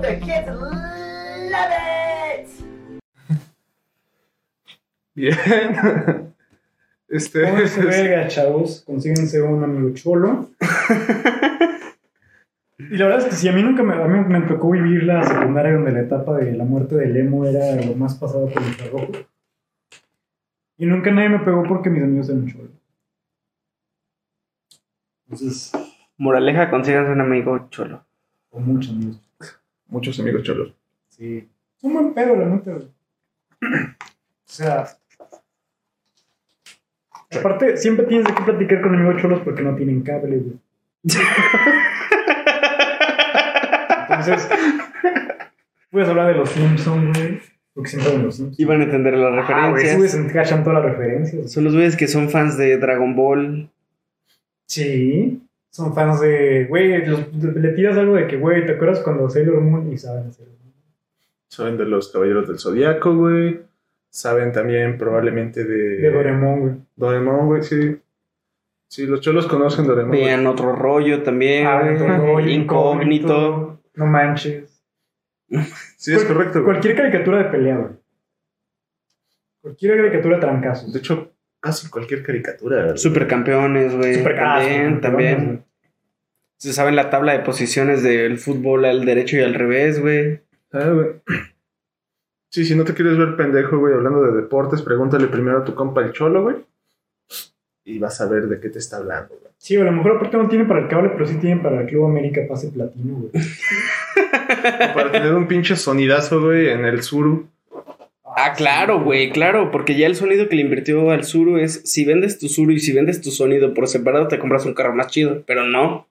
The kids love it. Bien. Este. Pónganse verga, chavos. Consíguense un amigo cholo. Y la verdad es que si a mí nunca me, a mí me tocó vivir la secundaria donde la etapa de la muerte del emo era lo más pasado por el rojo. Y nunca nadie me pegó porque mis amigos eran cholos. Entonces, Moraleja, consíganse un amigo cholo. o muchos amigos. Muchos amigos cholos. Sí. Es un buen pedo, la neta, güey. O sea. Aparte, siempre tienes que platicar con amigos cholos porque no tienen cable, güey. Entonces, puedes hablar de los Simpsons, güey. Porque siempre los Simpsons. Iban a entender las Ah, güey, referencias. se todas las referencias. Son los güeyes que son fans de Dragon Ball. Sí. Son fans de. Güey, le tiras algo de que, güey, ¿te acuerdas cuando Sailor Moon y saben hacerlo? Saben de los Caballeros del Zodiaco, güey. Saben también probablemente de. De Doraemon, güey. Doraemon, güey, sí. Sí, los cholos conocen Doraemon. güey. Vean otro rollo también. Ah, güey. otro rollo, Incógnito. No manches. Sí, es Cual- correcto. güey. Cualquier caricatura de pelea, güey. Cualquier caricatura de trancazos. De hecho, casi cualquier caricatura. güey. Supercampeones, güey. Super- ah, También, también. Se saben la tabla de posiciones del fútbol al derecho y al revés, güey. Ah, güey. Sí, si no te quieres ver pendejo, güey, hablando de deportes, pregúntale primero a tu compa el cholo, güey. Y vas a ver de qué te está hablando, güey. Sí, a lo mejor aparte no tienen para el cable, pero sí tienen para el Club América Pase Platino, güey. Para tener un pinche sonidazo, güey, en el suru. Ah, claro, güey, claro, porque ya el sonido que le invirtió al Suru es si vendes tu Suru y si vendes tu sonido por separado te compras un carro más chido, pero no.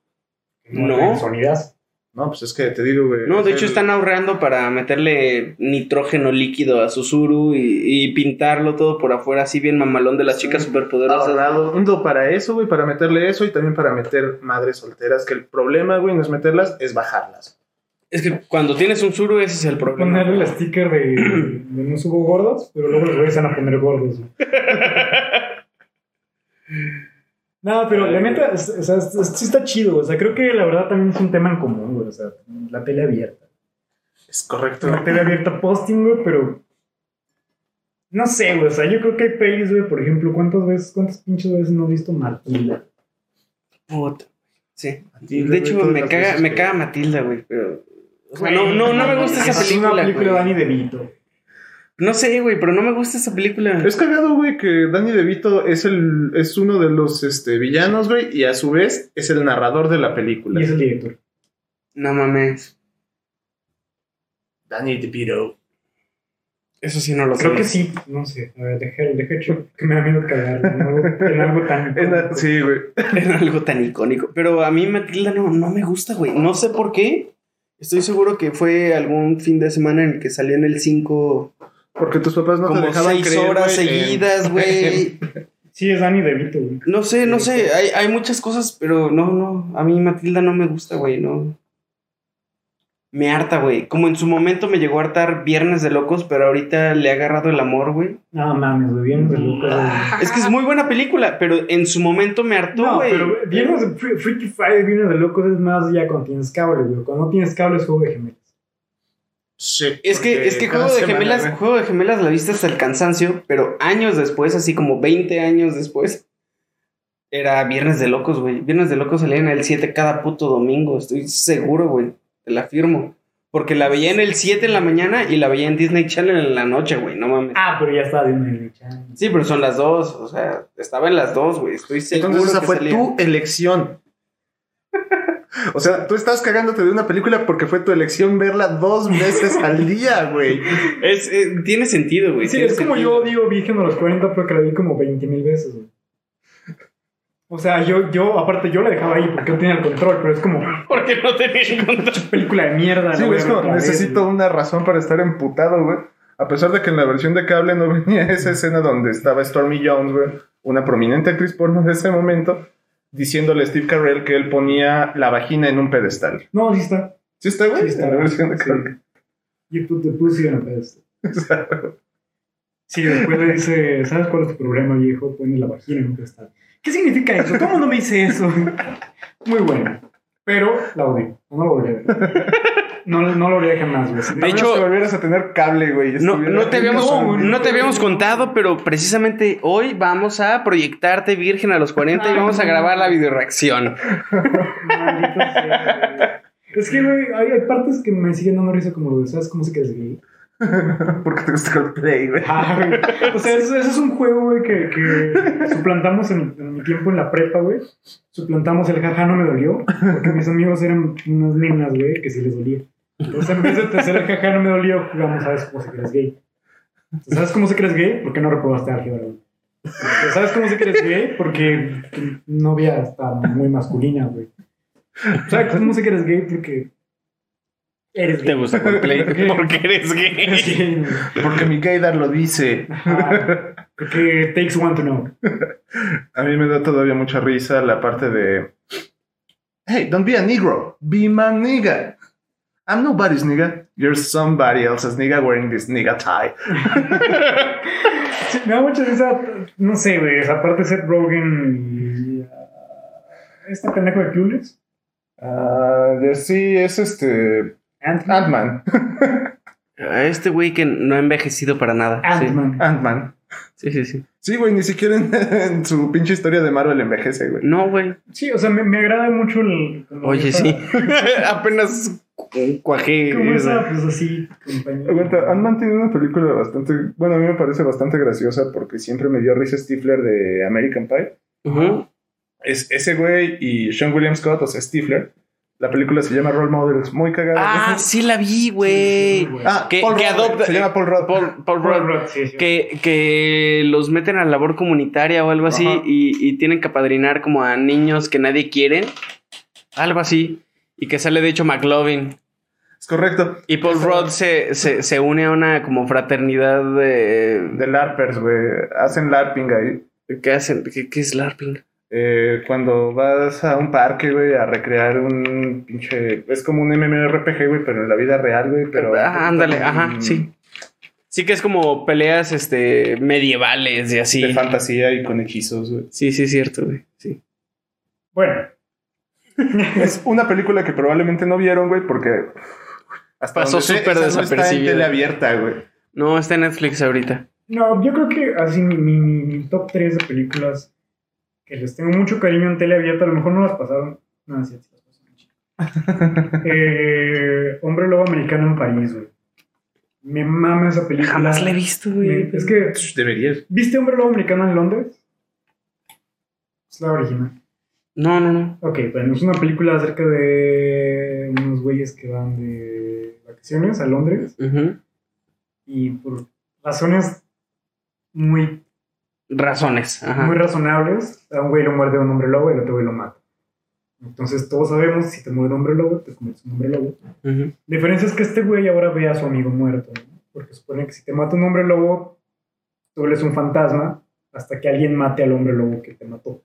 No. Sonidas. No, pues es que te digo, güey. No, de el- hecho están ahorrando para meterle nitrógeno líquido a su Suru y, y pintarlo todo por afuera así bien mamalón de las chicas superpoderosas. ahorrando para eso, güey, para meterle eso y también para meter madres solteras. Que el problema, güey, no es meterlas, es bajarlas. Es que cuando tienes un Suru ese es el problema. Ponerle el sticker de, de no subo gordos, pero luego los güeyes van a poner gordos. güey. No, pero la neta, o sea, sí está chido. O sea, creo que la verdad también es un tema en común, güey. O sea, la tele abierta. Es correcto. La tele abierta posting, güey, pero. No sé, güey. O sea, yo creo que hay pelis, güey. Por ejemplo, ¿cuántas veces, cuántas pinches veces no he visto Matilda? Puta. Sí. Matilda, De hecho, me caga, me caga Matilda, güey, pero... o sea, no, no, no me gusta esa Es película, una película de güey. Danny DeVito. No sé, güey, pero no me gusta esa película. Es cagado, güey, que Danny DeVito es, el, es uno de los este, villanos, güey, y a su vez es el narrador de la película. Y es el director. No mames. Danny DeVito. Eso sí no lo sé. Creo que sí. No sé. A ver, dejé, dejé hecho que me da miedo cagarlo. En algo, en algo tan. En la- sí, güey. Era algo tan icónico. Pero a mí Matilda no, no me gusta, güey. No sé por qué. Estoy seguro que fue algún fin de semana en el que salió en el 5 Porque tus papás no te como dejaban seis creer, horas seguidas, güey. Sí, es Danny DeVito, güey. No sé, no sé. Hay, hay muchas cosas, pero no, no. A mí Matilda no me gusta, güey. No. Me harta, güey. Como en su momento me llegó a hartar Viernes de Locos, pero ahorita le ha agarrado el amor, güey. No mames, güey. Vienes de loco, güey. Es que es muy buena película, pero en su momento me hartó, No, güey. pero Vienes de Fre- Freaky Friday, Vienes de locos es más ya cuando tienes cable, güey. Cuando no tienes cable es juego de gemelos. Sí, Es que, es que Juego de semana, Gemelas. Juego de Gemelas la viste hasta el cansancio, pero años después, así como 20 años después, era Viernes de Locos, güey. Viernes de Locos salía en el 7 cada puto domingo, estoy seguro, güey. Te la firmo. Porque la veía en el 7 en la mañana y la veía en Disney Channel en la noche, güey, no mames. Ah, pero ya estaba viendo el channel. Sí, pero son las dos, o sea, estaba en las dos, güey. Estoy seguro Entonces esa que fue salía. tu elección. O sea, tú estás cagándote de una película porque fue tu elección verla dos veces al día, güey. Es, eh, tiene sentido, güey. Sí, es como sentido. yo digo Virgen a los 40 porque la vi como 20 mil veces, güey. O sea, yo, yo, aparte, yo la dejaba ahí porque no tenía el control, pero es como Porque no tenía control. película de mierda. Sí, güey, es como, vez, necesito una razón para estar emputado, güey. A pesar de que en la versión de cable no venía esa escena donde estaba Stormy Jones, güey, una prominente actriz porno de ese momento, diciéndole a Steve Carell que él ponía la vagina en un pedestal. No, sí está. ¿Sí está, güey? Sí está. en la versión de Sí. cable. You put the pussy on a pedestal. Sí, después le dice, ¿sabes cuál es tu problema, viejo? Pone la vagina en un pedestal. ¿Qué significa eso? ¿Cómo no me dice eso? Muy bueno. Pero la odio. No la volví a ver. No, no lo haría jamás, güey. De hecho- si volvieras a tener cable, güey. No, no te habíamos, No, te habíamos contado, pero precisamente hoy vamos a proyectarte virgen a los 40 y vamos a grabar la videoreacción. Maldito sea, güey. Es que, güey, hay, hay partes que me siguen dando risa como lo de, ¿sabes cómo se queda gay? Porque te gusta Coldplay, güey. Ah, güey. O sea, eso es un juego, güey, que, suplantamos en, mi tiempo en la prepa, güey. Suplantamos el jaja no me dolió, porque mis amigos eran unas nenas, güey, que sí les dolía. Entonces, en vez de hacer el jaja no me dolió, jugamos, ¿sabes cómo se crees gay? ¿Sabes cómo se crees gay? Porque no reprobaste álgebra, güey. ¿Sabes cómo se crees gay? Porque tu novia está muy masculina, güey. ¿Sabes cómo se crees gay? Porque eres gay. ¿Te gusta Coldplay? Porque eres gay. güey. Porque mi gaydar lo dice. Ajá. Porque takes one to know. A mí me da todavía mucha risa la parte de. Hey, don't be a negro. Be my nigga. I'm nobody's nigga. You're somebody else's nigga wearing this nigga tie. Sí, me da mucha risa, no sé, güey, esa parte de Seth Rogen y ah, este pendejo de Clueless. Ah, ya sí, es este. Ant-Man. Ant-Man. Este güey que no ha envejecido para nada. Sí. Ant-Man. Ant-Man. Sí, sí, sí. Sí, güey, ni siquiera en, en su pinche historia de Marvel envejece, güey. No, güey. Sí, o sea, me, me agrada mucho el... Oye, esa- sí. Apenas cu- cuajé. Como esa. pues así, compañía. Aguanta, Ant-Man tiene una película bastante. Bueno, a mí me parece bastante graciosa porque siempre me dio risa Stifler de American Pie. Ujú. Es ese güey y Sean William Scott, o sea, Stifler. La película se llama Role Models, muy cagada. Ah, sí la vi, güey. Ah, Que- Paul que Rudd, adopta- Se llama Paul Rudd. Paul, Paul Paul Rudd. Rudd, sí, sí. Que, que los meten a labor comunitaria o algo así y, y tienen que apadrinar como a niños que nadie quiere. Algo así. Y que sale de hecho McLovin. Es correcto. Y Paul Rudd se, se, se une a una como fraternidad de... De LARPers, güey. Hacen LARPing ahí. ¿Qué hacen? ¿Qué, qué es LARPing? Eh, cuando vas a un parque, güey, a recrear un pinche. Es como un MMORPG, güey, pero en la vida real, güey. Pero. Ah, ándale, ajá, sí. Sí que es como peleas este, medievales y así. De fantasía y con hechizos, güey. Sí, sí, es cierto, güey. Sí. Bueno, Es una película que probablemente no vieron, güey, porque. Hasta Pasó súper esa no Está en desapercibida. tele abierta, güey. No, está en Netflix ahorita. no, yo creo que así mi, mi, mi- top 3 de películas les tengo mucho cariño en tele abierta, a lo mejor no las pasaron. No, sí, sí las pasaron. eh, Hombre Lobo Americano en París, güey. Me mama esa película. Jamás la he visto, güey. Me- Es que, Deberías. ¿viste Hombre Lobo Americano en Londres? Es la original. No, no, no. Ok, bueno, es una película acerca de unos güeyes que van de vacaciones a Londres y por razones muy, Razones. Ajá. muy razonables, a un güey lo muerde un hombre lobo y el otro güey lo mata. Entonces todos sabemos, si te muerde un hombre lobo, te conviertes en un hombre lobo. Ujú. La diferencia es que este güey ahora ve a su amigo muerto, ¿no? porque supone que si te mata un hombre lobo, tú eres un fantasma hasta que alguien mate al hombre lobo que te mató.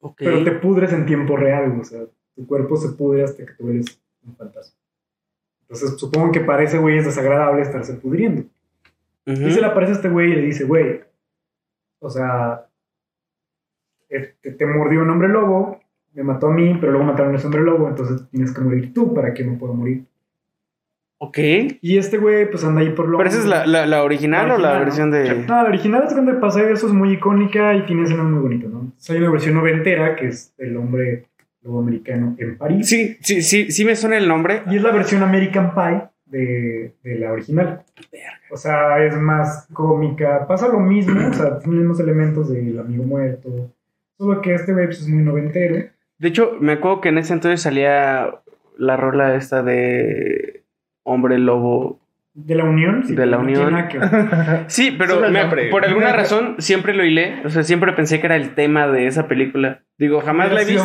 Ok. Pero te pudres en tiempo real, o sea, tu cuerpo se pudre hasta que tú eres un fantasma. Entonces, supongo que para ese güey es desagradable estarse pudriendo. Ujú. Y se le aparece a este güey y le dice, güey, o sea, eh, te, te mordió un hombre lobo, me mató a mí, pero luego mataron a ese hombre lobo, entonces tienes que morir tú para que no pueda morir. Ok. Y este güey, pues anda ahí por lo ¿Pero esa es la, la, la original, La o la versión de.? No, la original es donde pasa eso, es muy icónica y tiene escenas muy bonitas, ¿no? Hay una versión noventera que es el hombre lobo americano en París. Sí, sí, sí, sí me suena el nombre. Y es la versión American Pie de, de la original. O sea, es más cómica. Pasa lo mismo, o sea, tiene los mismos elementos del amigo muerto. Solo que este web es muy noventero. De hecho, me acuerdo que en ese entonces salía la rola esta de Hombre Lobo. De la Unión. sí, De la no Unión. que. Sí, pero me- por alguna razón siempre lo hilé. O sea, siempre pensé que era el tema de esa película. Digo, jamás la he Hubiera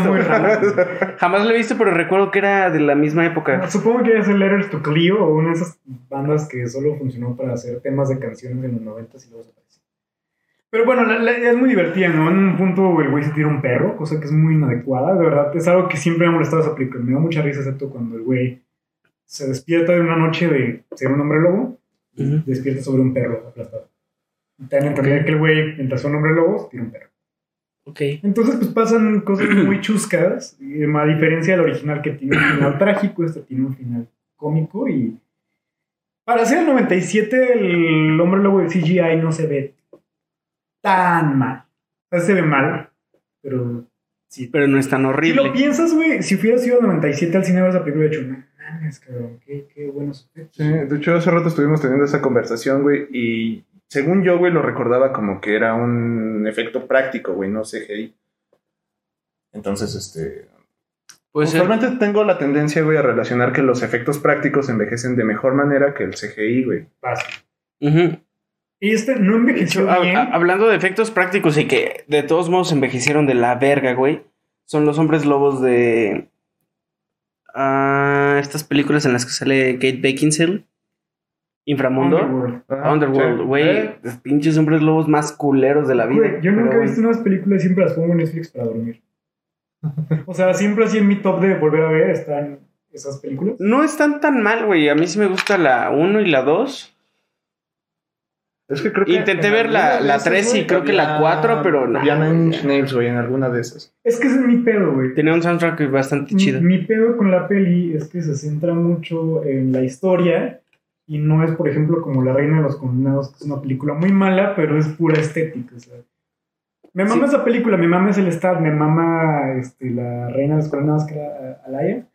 visto. Jamás la he visto, pero recuerdo que era de la misma época. Supongo que es el Letters to Clio o una de esas bandas que solo funcionó para hacer temas de canciones en los 90 y luego desapareció. Pero bueno, la- la- es muy divertida, ¿no? En un punto el güey se tira un perro, cosa que es muy inadecuada. De verdad, es algo que siempre me ha molestado esa película. Me da mucha risa, excepto cuando el güey se despierta de una noche de ser un hombre lobo, Ujú. despierta sobre un perro aplastado. Te dan a entender que el güey, mientras un hombre lobo, se tira un perro. Ok. Entonces, pues pasan cosas muy chuscas, y a diferencia del original que tiene un final trágico, este tiene un final cómico y para hacer el 97 el hombre lobo de CGI no se ve tan mal. O sea, se ve mal, pero sí. Pero no es tan Si horrible. lo piensas, güey, si hubiera sido el 97 al cine esa película, he dicho, no mames, cabrón, qué, qué buenos efectos. Sí, de hecho, hace rato estuvimos teniendo esa conversación, güey, y según yo, güey, lo recordaba como que era un efecto práctico, güey, no CGI. Entonces, este... Puede ser. Usualmente tengo la tendencia, güey, a relacionar que los efectos prácticos envejecen de mejor manera que el CGI, güey. Pasa. Ujú. Y este no envejeció hecho, hab- bien. hab- hablando de efectos prácticos y que de todos modos envejecieron de la verga, güey. Son los hombres lobos de. Ah, estas películas en las que sale Kate Beckinsale. Inframundo. Underworld. Ah, Underworld, güey. Eh, Los pinches hombres lobos más culeros de la vida. Yo nunca he visto unas películas y siempre las pongo en Netflix para dormir. O sea, siempre así en mi top de volver a ver están esas películas. No están tan mal, güey. A mí sí me gusta la 1 y la 2. Es que creo que Intenté en ver la- la esas, tres y güey, creo que la había- cuatro, pero no. Había Nine Inch Nails, güey, en alguna de esas. Es que ese es mi pedo, güey. Tenía un soundtrack bastante chido. Mi, pedo con la peli es que se centra mucho en la historia y no es, por ejemplo, como La Reina de los Condenados, que es una película muy mala, pero es pura estética. sea. Me mama esa película, me mama el Stat, me mama este, La Reina de los Condenados, que era eh, Alaya,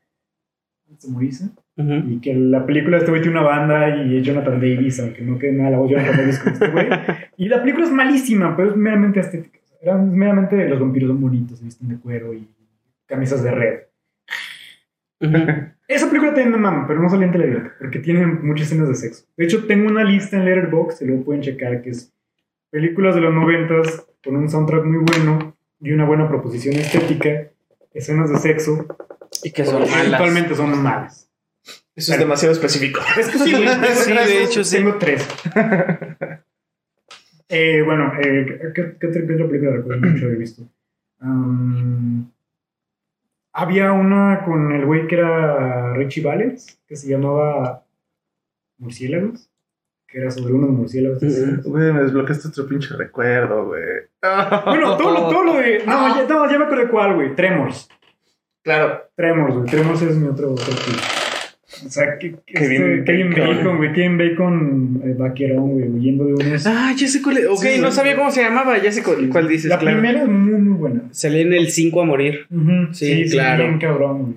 antes de Y que la película este güey tiene una banda y es Jonathan Davis, aunque no quede nada la voz de Jonathan Davis con este güey. Y la película es malísima, pero es meramente estética. O sea, Era meramente los vampiros son bonitos, se visten de cuero y camisas de red. Esa película también me mama, pero no salía en televisión, porque tiene muchas escenas de sexo. De hecho, tengo una lista en Letterboxd, y luego pueden checar, que es películas de los noventas con un soundtrack muy bueno y una buena proposición estética, escenas de sexo, Y que son malas. actualmente son malas. Eso es demasiado específico. Es que sí, güey. Sí, de hecho, sí. Tengo tres. Eh, bueno, eh, ¿qué, qué otra qué otra película recuerdo mucho haber visto? Um, había una con el güey que era Richie Valens, que se llamaba Murciélagos, que era sobre unos murciélagos. Güey, me desbloqueaste otro pinche recuerdo, güey. Bueno, todo, lo- todo lo de... No, ya, no, ya me acordé cuál, güey. Tremors. Claro. Tremors, güey. Tremors es mi otro... otro tipo. O sea, que, que Kevin este, Kevin Bacon. Bacon, güey. Kevin Bacon, eh, vaquerón, güey, huyendo de unos... Ah, ya sé cuál es. Ok, Sí, no sí. sabía cómo se llamaba. Ya sé cuál, cuál dices, La claro. primera es muy, muy buena. Salí en el 5 a morir. Ujú, Sí, claro. bien cabrón, güey.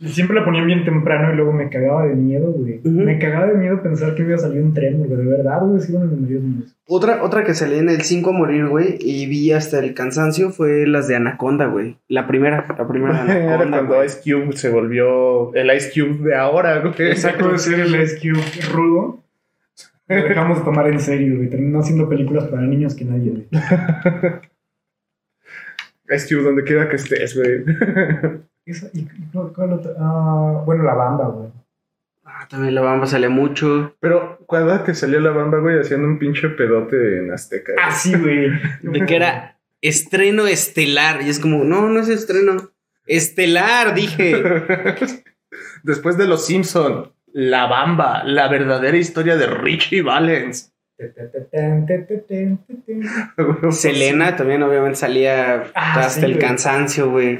Y siempre la ponían bien temprano y luego me cagaba de miedo, güey. Ujú. Me cagaba de miedo pensar que iba a salir un tren, güey. De verdad, güey, sí, bueno, me. Otra, otra que salí en el 5 a morir, güey, y vi hasta el cansancio fue las de Anaconda, güey. La primera, la primera de Era Anaconda. cuando güey. Ice Cube se volvió el Ice Cube de ahora, güey. Sacó de ser el Ice Cube rudo. Lo dejamos de tomar en serio, güey. Terminó haciendo películas para niños que nadie ve. Ice Cube donde quiera que estés, güey. Esa- y- cuál- cuál otra? Ah, bueno, la bamba, güey. Ah, también la bamba salía mucho. Pero cuando que salió la banda, güey, haciendo un pinche pedote en Azteca. güey. Ah, sí, güey. De que era estreno estelar. Y es como, no, no es estreno. Estelar, dije. Después de Los Simpson, La Bamba, la verdadera historia de Richie Valens. Selena también, obviamente, salía Ah, hasta sí, el güey. cansancio, güey.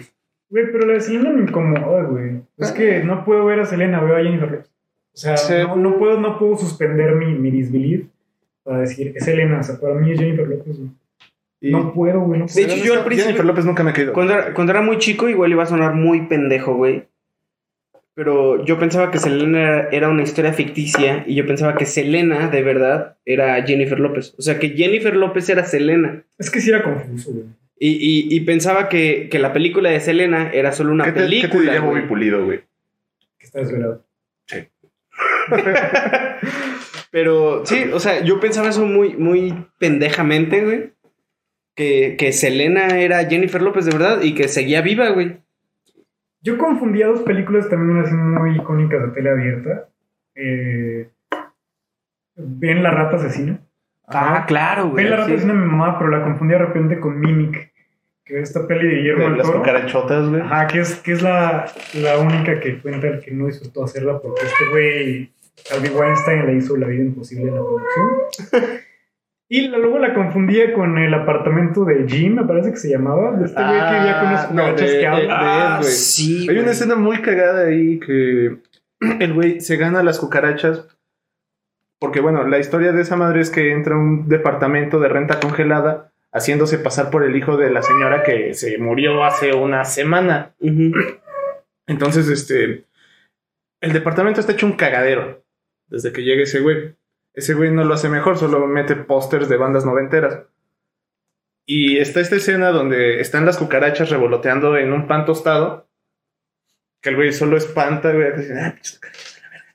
Güey, pero la de Selena me incomoda, güey. Es que no puedo ver a Selena, veo a Jennifer Lopez. O sea, Sí. no, no puedo, no puedo suspender mi, mi disbelief para decir, es Selena. O sea, para mí es Jennifer Lopez, güey. Y- No puedo, güey. No De hecho, yo al principio- Jennifer López nunca me ha caído. Cuando era, cuando era muy chico, igual iba a sonar muy pendejo, güey. Pero yo pensaba que Selena era, era una historia ficticia y yo pensaba que Selena, de verdad, era Jennifer López. O sea, que Jennifer López era Selena. Es que sí era confuso, güey. Y, y- y pensaba que, que la película de Selena era solo una ¿Qué te, ¿Qué te película. diría. Bobby Pulido, güey? Que está desvelado. Pero sí, o sea, yo pensaba eso muy, muy pendejamente, güey. Que, que Selena era Jennifer López de verdad y que seguía viva, güey. Yo confundía dos películas también así muy icónicas de tele abierta. Eh, Ven la rata asesina. Ah, claro, güey. Ven la rata sí. asesina mi mamá, pero la confundía de repente con Mimic. Que es esta peli de Guillermo De del las Toro. cucarachotas, güey. Ajá, que es, que es la, la única que cuenta que no disfrutó hacerla porque este güey, Harvey Weinstein, le hizo la vida imposible en la producción. Y la- luego la confundía con el apartamento de Jim, me parece que se llamaba, de este güey que vivía con unas Ah, no, cucarachas de- que hablan. de- Ah, güey. sí. Hay una güey. escena muy cagada ahí que el güey se gana las cucarachas. Porque, bueno, la historia de esa madre es que entra a un departamento de renta congelada haciéndose pasar por el hijo de la señora que se murió hace una semana. Entonces, este. El departamento está hecho un cagadero desde que llega ese güey. Ese güey no lo hace mejor, solo mete pósters de bandas noventeras. Y está esta escena donde están las cucarachas revoloteando en un pan tostado. Que el güey solo espanta, güey. dice, "Ah, pinches cucarachas de la verga".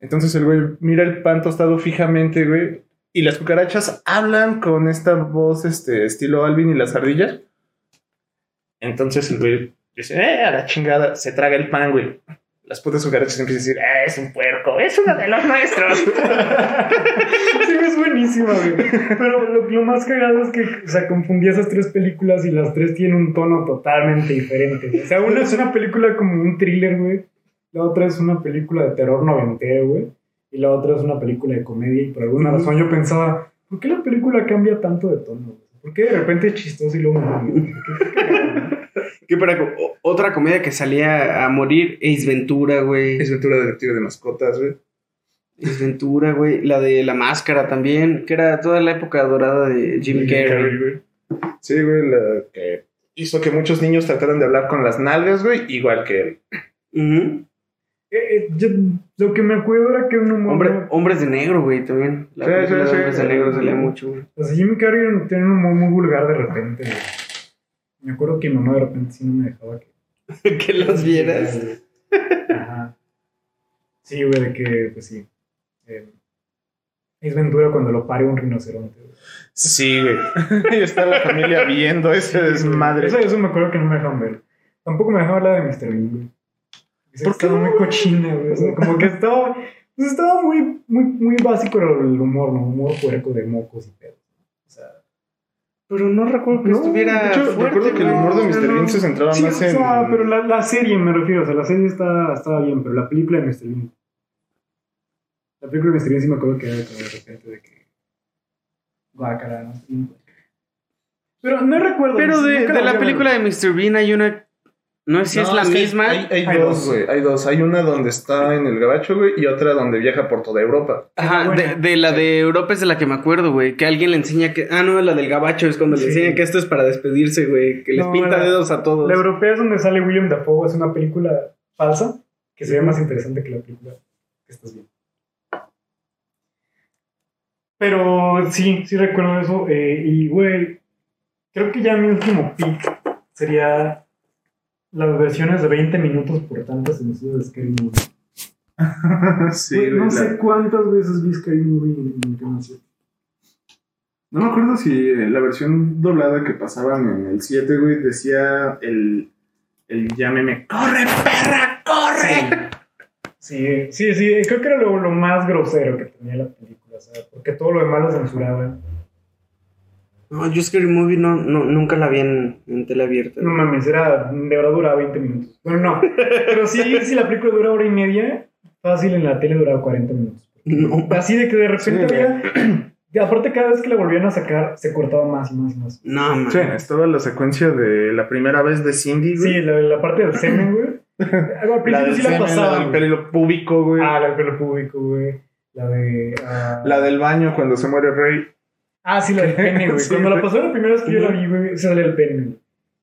Entonces el güey mira el pan tostado fijamente, güey. Y las cucarachas hablan con esta voz, este, estilo Alvin y las ardillas. Entonces el güey dice, eh, a la chingada, se traga el pan, güey. Las putas cucarachas empiezan a decir, eh, es un puerco, es uno de los nuestros. Sí, es buenísima, güey. Pero lo, lo más cagado es que, o sea, confundí esas tres películas y las tres tienen un tono totalmente diferente. O sea, una es una película como un thriller, güey. La otra es una película de terror noventero, güey. Y la otra es una película de comedia. Y por alguna razón yo pensaba, ¿por qué la película cambia tanto de tono? güey? ¿Por qué de repente es chistoso y luego? ¿Qué- para otra comedia que salía a morir, Ace Ventura, güey. Es Ventura Detective de Mascotas, güey. Ace Ventura, güey. La de La Máscara también, que era toda la época dorada de Jim Carrey. güey. Sí, güey, la que hizo que muchos niños trataran de hablar con las nalgas, güey, igual que él. Eh, eh, yo- lo que me acuerdo era que un humor... Hombre- hombres de negro, güey, también. La Sí, película sí, de sí. Hombres de negro salía mucho, güey. O sea, Jim Carrey tiene un humor muy vulgar de repente, güey. Me acuerdo que mi mamá de repente sí no me dejaba que... que los vieras. Ajá. Sí, güey, de que, pues sí. Eh, es Ventura cuando lo pare un rinoceronte. güey. Sí, güey. y está la familia viendo ese desmadre. Eso, eso me acuerdo que no me dejaban ver. Tampoco me dejaban hablar de Mr. Bean, güey. Esa ¿Por qué estaba muy cochina, güey. O sea, como que estaba. Pues estaba muy, muy, muy básico el humor, ¿no? Humor puerco de mocos y pedos. O sea. Pero no recuerdo que No, estuviera. fuerte, recuerdo que el humor de o Mr. Bean se centraba Sí, más o en. sea, pero la, la serie me refiero, o sea, la serie está, estaba bien, pero la película de Mr. Bean. La película de Mr. Bean sí me acuerdo que era de repente de que. Guácara, ¿no? Pero no recuerdo. Pero de, de la película de Mr. Bean hay una. No sé si No, es la misma. Hay, hay Hay dos, güey. Hay dos. Hay una donde está en el gabacho, güey, y otra donde viaja por toda Europa. Ajá, de, de la de Europa es de la que me acuerdo, güey. Que alguien le enseña que. Ah, no, la del gabacho es cuando le enseña que esto es para despedirse, güey. Que les No, pinta la- dedos a todos. La europea es donde sale William Dafoe, es una película falsa que se ve más interesante que la película que estás viendo. Pero sí, sí recuerdo eso. eh, y, güey, creo que ya mi último pick sería las versiones de 20 minutos por tantas emisiones de Scary Movie. sí, Güey, no sé cuántas veces vi Scary Movie en en televisión. No me acuerdo si eh, la versión doblada que pasaban en el 7, güey, decía el. El llámeme. ¡Corre, perra! ¡Corre! Sí, sí, sí, creo que era lo, lo más grosero que tenía la película, o sea, porque todo lo demás lo censuraban. No, yo Scary Movie no, no, nunca la vi en, en tele abierta. No mames, era, de verdad duraba 20 minutos. Bueno, no, pero sí, si la película dura hora y media, fácil en la tele duraba 40 minutos. No. Así de que de repente Sí, había... y aparte cada vez que la volvían a sacar, se cortaba más y más y más. No, man. Sí, estaba la secuencia de la primera vez de Cindy, güey. Sí, la, la parte del semen, güey. Al la principio del sí la semen, la pasaban. del güey. pelo púbico, güey. Ah, la del pelo público, güey. La de... ah, La del baño cuando se muere Rey. Ah, sí, la del pene, güey. Sí, Cuando la güey. pasó la primera vez que yo la vi, güey, sale el pene, güey.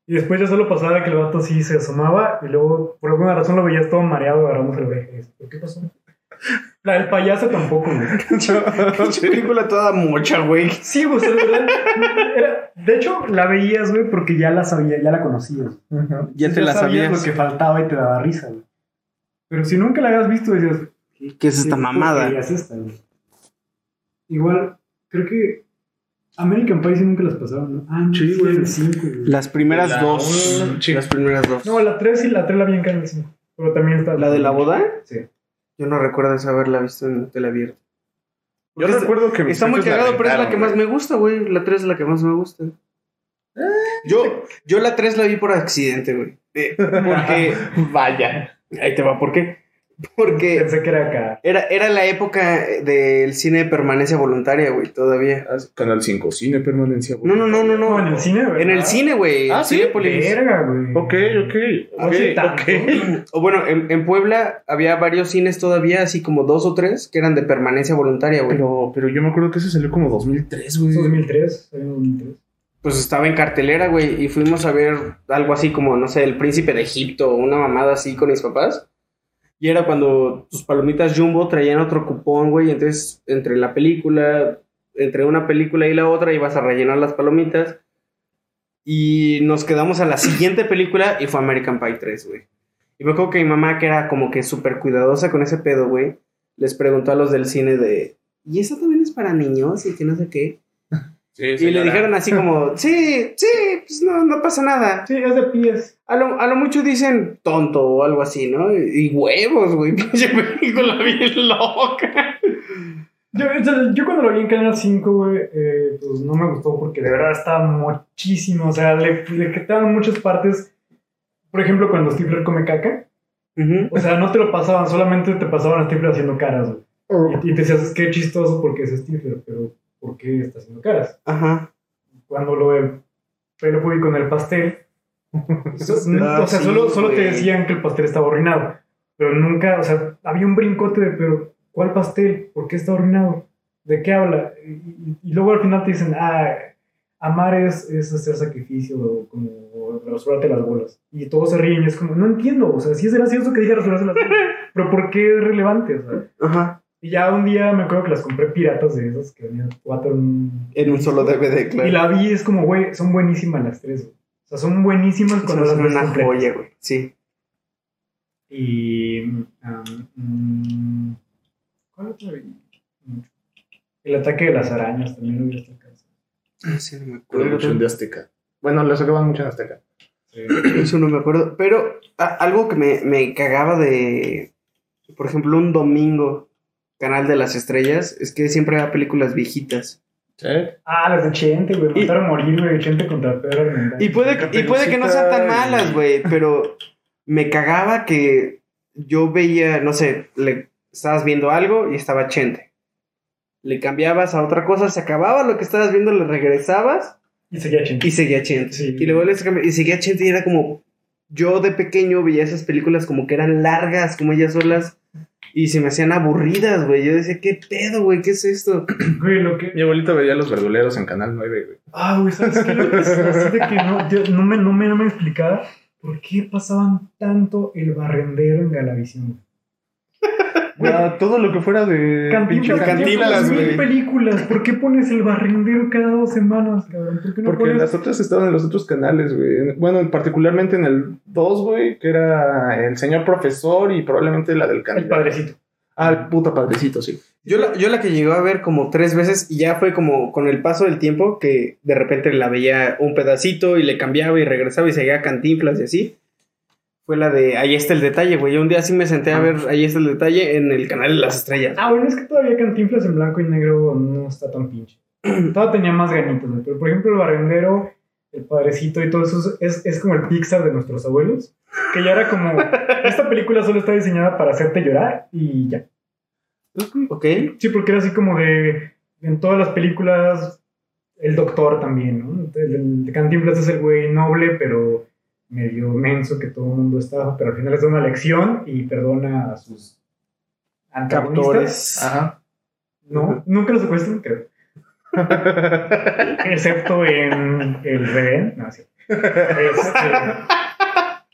Y después ya solo pasaba que el vato así se asomaba y luego, por alguna razón, lo veías todo mareado agarrándose la oreja. Y dices, ¿Por qué pasó? La del payaso tampoco, güey. Pinche película toda mocha, güey. Sí, güey, o sea, de verdad. Era, de hecho, la veías, güey, porque ya la sabía, ya la conocías. Ya te la sabías sabías. lo que faltaba y te daba risa, güey. Pero si nunca la habías visto, decías, ¿Qué es esta ¿qué mamada? esta, güey? Igual, creo que American Pie sí nunca las pasaron, ¿no? Ah, Sí, sí, güey. el 5, güey. Las primeras La dos. sí. Las primeras dos. No, la 3 y la 3 la vi en Canal 5. Pero también está. ¿La de la boda? Sí. Yo no recuerdo esa haberla visto en tele abierta. Yo Está- recuerdo que mis Está muy cagado, pero es la que más me gusta, güey. La 3 es la que más me gusta. Yo, yo la 3 la vi por accidente, güey. Eh, porque. Vaya. Ahí te va, ¿por qué? Porque Pensé que era acá. era, era la época del cine de permanencia voluntaria, güey, todavía. Ah, Canal 5, cine permanencia. No, no, no, no, No, no. en el cine, ¿verdad? En el cine, güey. Ah, ¿sí? Verga, güey. Ok, ok. No. O bueno, en, en Puebla había varios cines todavía, así como dos o tres, que eran de permanencia voluntaria, güey. Pero, pero yo me acuerdo que ese salió como 2003, güey. Eso 2003. salió en 2003. Pues estaba en cartelera, güey, y fuimos a ver algo así como, no sé, El Príncipe de Egipto, una mamada así con mis papás. Y era cuando tus palomitas Jumbo traían otro cupón, güey, entonces entre la película, entre una película y la otra ibas a rellenar las palomitas. Y nos quedamos a la siguiente película y fue American Pie 3, güey. Y me acuerdo que mi mamá, que era como que súper cuidadosa con ese pedo, güey, les preguntó a los del cine de, ¿y eso también es para niños? Y que no sé qué. Sí, Y le dijeron así como, sí, sí, pues no, no pasa nada. Sí, es de pies. A lo, a lo mucho dicen tonto o algo así, ¿no? Y huevos, güey, pinche película bien loca. Yo, cuando lo vi en Canal 5, güey, eh, pues no me gustó porque de verdad estaba muchísimo. O sea, le, le quitaban muchas partes. Por ejemplo, cuando Stifler come caca. O sea, no te lo pasaban, solamente te pasaban a Stifler haciendo caras, güey. Y, y te decías, es que chistoso porque es Stifler, pero ¿por qué está haciendo caras? Ajá. Cuando lo del pelo fui con el pastel. Ah, o sea, sí, solo, solo te decían que el pastel estaba arruinado. Pero nunca, o sea, había un brincote de, pero ¿cuál pastel? ¿Por qué está arruinado? ¿De qué habla? Y, y- luego al final te dicen, ah, amar es, es hacer sacrificio, como rasurarte las bolas. Y todos se ríen y es como, no entiendo, o sea, sí es gracioso que diga rasurarse las bolas, pero ¿por qué es relevante? O sea, Ajá. Y ya un día me acuerdo que las compré piratas de esas, que venían cuatro en, En un solo DVD, claro. y la vi, es como, güey, son buenísimas las tres, güey. O sea, son buenísimas cuando Son las una completas. joya, güey. Sí. Y. um, ¿Cuál otra vi? El ataque de las arañas también lo vi hasta acá. Ah, sí, no me acuerdo. Producción de Azteca. Bueno, lo sacaban mucho en Azteca. Sí. Eso no me acuerdo. Pero a- algo que me, me cagaba de, por ejemplo, un domingo, Canal de las Estrellas, es que siempre había películas viejitas. ¿Sí? Ah, las de Chente, güey. Mataron a morir, güey. Chente contra Pedro Armendáriz. Y puede, que- y puede que no sean tan malas, güey, pero me cagaba que yo veía, no sé, le estabas viendo algo y estaba Chente. Le cambiabas a otra cosa, se acababa lo que estabas viendo, le regresabas Y seguía Chente. y seguía Chente. Sí. Y luego le y seguía Chente y era como. Yo de pequeño veía esas películas como que eran largas, como ellas solas, y se me hacían aburridas, güey. Yo decía, ¿qué pedo, güey? ¿Qué es esto? Güey, lo que. Mi abuelito veía Los Verduleros en Canal 9, güey. Ah, güey, ¿sabes qué? Lo que es así de que no, yo- no, me, no, me, no me explicaba por qué pasaban tanto el barrendero en Galavisión. Güey, todo lo que fuera de Cantinflas, güey. mil películas. ¿Por qué pones el barrendero cada dos semanas, cabrón? ¿Por qué no Porque pones las otras estaban en los otros canales, güey. Bueno, particularmente en el 2, güey, que era el señor profesor y probablemente la del el canal. padrecito? Ah, el puto padrecito, sí. Yo la, yo la que llegó a ver como tres veces y ya fue como con el paso del tiempo que de repente la veía un pedacito y le cambiaba y regresaba y seguía cantinflas y así. Fue la de Ahí está el detalle, güey. Yo un día sí me senté a ver Ahí está el detalle en el canal de las estrellas. Ah, bueno, es que todavía Cantinflas en blanco y negro no está tan pinche. Todavía tenía más ganitos, güey. Pero por ejemplo, el barrendero, el padrecito y todo eso es, es como el Pixar de nuestros abuelos. Que ya era como. Esta película solo está diseñada para hacerte llorar y ya. ¿Ok? Sí, porque era así como de. En todas las películas, el doctor también, ¿no? El, el Cantinflas es el güey noble, pero medio menso que todo el mundo está. Pero al final da una lección y perdona a sus antagonistas. Captores. Ajá. No, nunca lo secuestran, creo. Excepto en el rehén. No, sí. Este,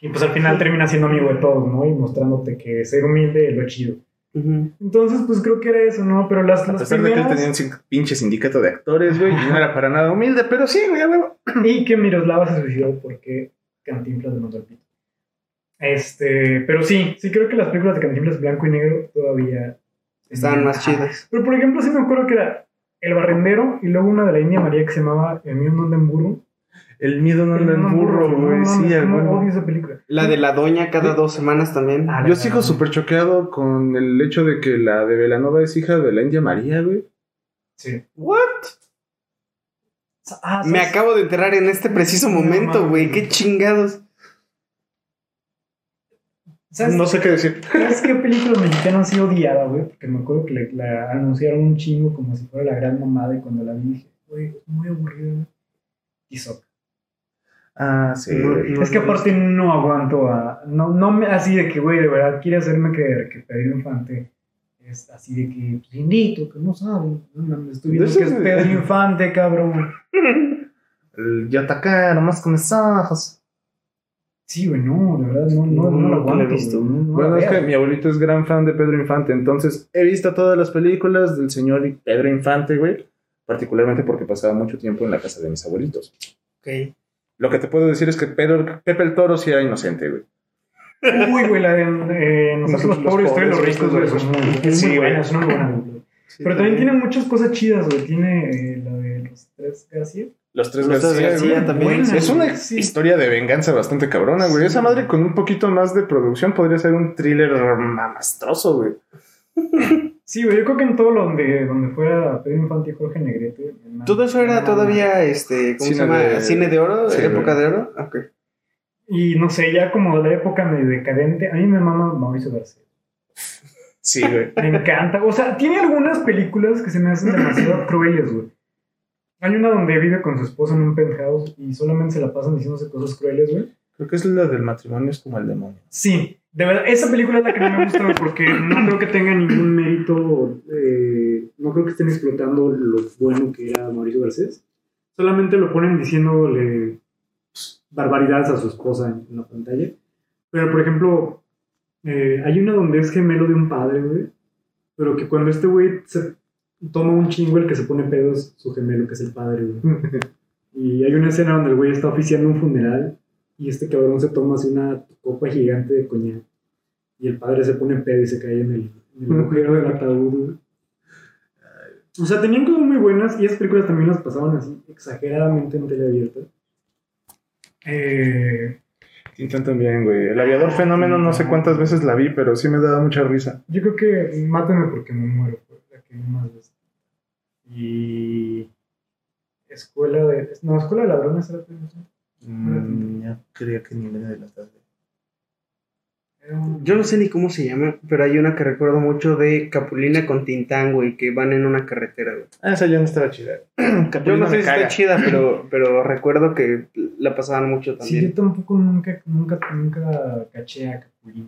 y pues al final termina siendo amigo de todos, ¿no? Y mostrándote que ser humilde es lo chido. Entonces, pues creo que era eso, ¿no? Pero las, A las pesar de que él tenía un pinche sindicato de actores, güey, y no era para nada humilde, pero sí, güey, a. Y que Miroslava se suicidó porque Cantinflas le mandó el pito. Este, pero sí, sí creo que las películas de Cantinflas blanco y negro todavía... Estaban más chidas. Pero por ejemplo, sí me acuerdo que era El Barrendero y luego una de la India María que se llamaba El mío no anda en burro. El miedo no anda en burro, güey, sí, odio esa película. La de la doña cada dos semanas también. Ah, Yo sigo súper choqueado con el hecho de que la de Velanova es hija de la India María, güey. Sí. ¿What? Ah, Me acabo de enterar en este preciso momento, güey. Qué chingados. ¿Sabes, No sé qué decir. ¿Sabes qué película mexicana ha sido odiada, güey? Porque me acuerdo que le- la anunciaron un chingo como si fuera la gran mamada y cuando la vi dije, güey, es muy aburrida, güey. Tizoc. Ah, sí. No, no. Es que aparte no aguanto a. No, no me. Así de que, güey, de verdad quiere hacerme creer que Pedro Infante es así de que. Pues, indito, que no sabe. No, mames, estoy viendo Eso que es Pedro Infante, cabrón. El Yotaka, nomás con mis ojos. Sí, güey, no, de verdad, no, no, no, No, lo aguanto. he visto. no, no Bueno, la es que mi abuelito es gran fan de Pedro Infante, entonces he visto todas las películas del señor Pedro Infante, güey. Particularmente porque pasaba mucho tiempo en la casa de mis abuelitos. Ok. Lo que te puedo decir es que Pedro, Pepe el Toro sí era inocente, güey. Uy, güey, la de eh, Nosotros los pobres, ustedes los ricos, güey. Es Sí, muy buena, es una muy buena. Pero también tiene muchas cosas chidas, güey. Tiene eh, la de los tres García. Los tres Los tres García, también. Buena, Es una sí. historia de venganza bastante cabrona, güey. Sí. Esa madre con un poquito más de producción podría ser un thriller mamastroso, güey. Sí, güey, yo creo que en todo lo donde, donde fuera Pedro Infante y Jorge Negrete. Todo eso era todavía, este, ¿cómo Cine se llama? de- ¿Cine de oro? Sí, ¿Época güey. de oro? Ok. Y no sé, ya como la época medio decadente, a mí me mama Mauricio García. Sí, güey. Me encanta. O sea, tiene algunas películas que se me hacen demasiado crueles, güey. Hay una donde vive con su esposa en un penthouse y solamente se la pasan diciéndose cosas crueles, güey. Creo que es la del matrimonio es como el demonio. Sí, de verdad, esa película es la que no me gusta porque no creo que tenga ningún mérito, eh, no creo que estén explotando lo bueno que era Mauricio Garcés. Solamente lo ponen diciéndole barbaridades a su esposa en, en la pantalla. Pero, por ejemplo, eh, hay una donde es gemelo de un padre, güey. Pero que cuando este güey se toma un chingo, el que se pone pedo es su gemelo, que es el padre, güey. Y hay una escena donde el güey está oficiando un funeral y este cabrón se toma así una copa gigante de coñac. Y el padre se pone pedo y se cae en el, en el agujero del ataúd. güey. O sea, tenían cosas muy buenas y esas películas también las pasaban así exageradamente en tele abierta. Eh, también, güey. El aviador fenómeno no sé cuántas veces la vi, pero sí me daba mucha risa. yo creo que Mátame porque me muero. fue la que vi más veces. Y. Escuela de. No, Escuela de Ladrones era la película. Mm, ya creía que ni media de la tarde. Era un- Yo no sé ni cómo se llama, pero hay una que recuerdo mucho de Capulina con Tintán, güey, que van en una carretera, güey. Ah, esa ya no estaba chida. Yo Capulina no sé si está chida, pero, pero recuerdo que la pasaban mucho Sí, yo también. tampoco nunca, nunca, nunca caché a Capulina.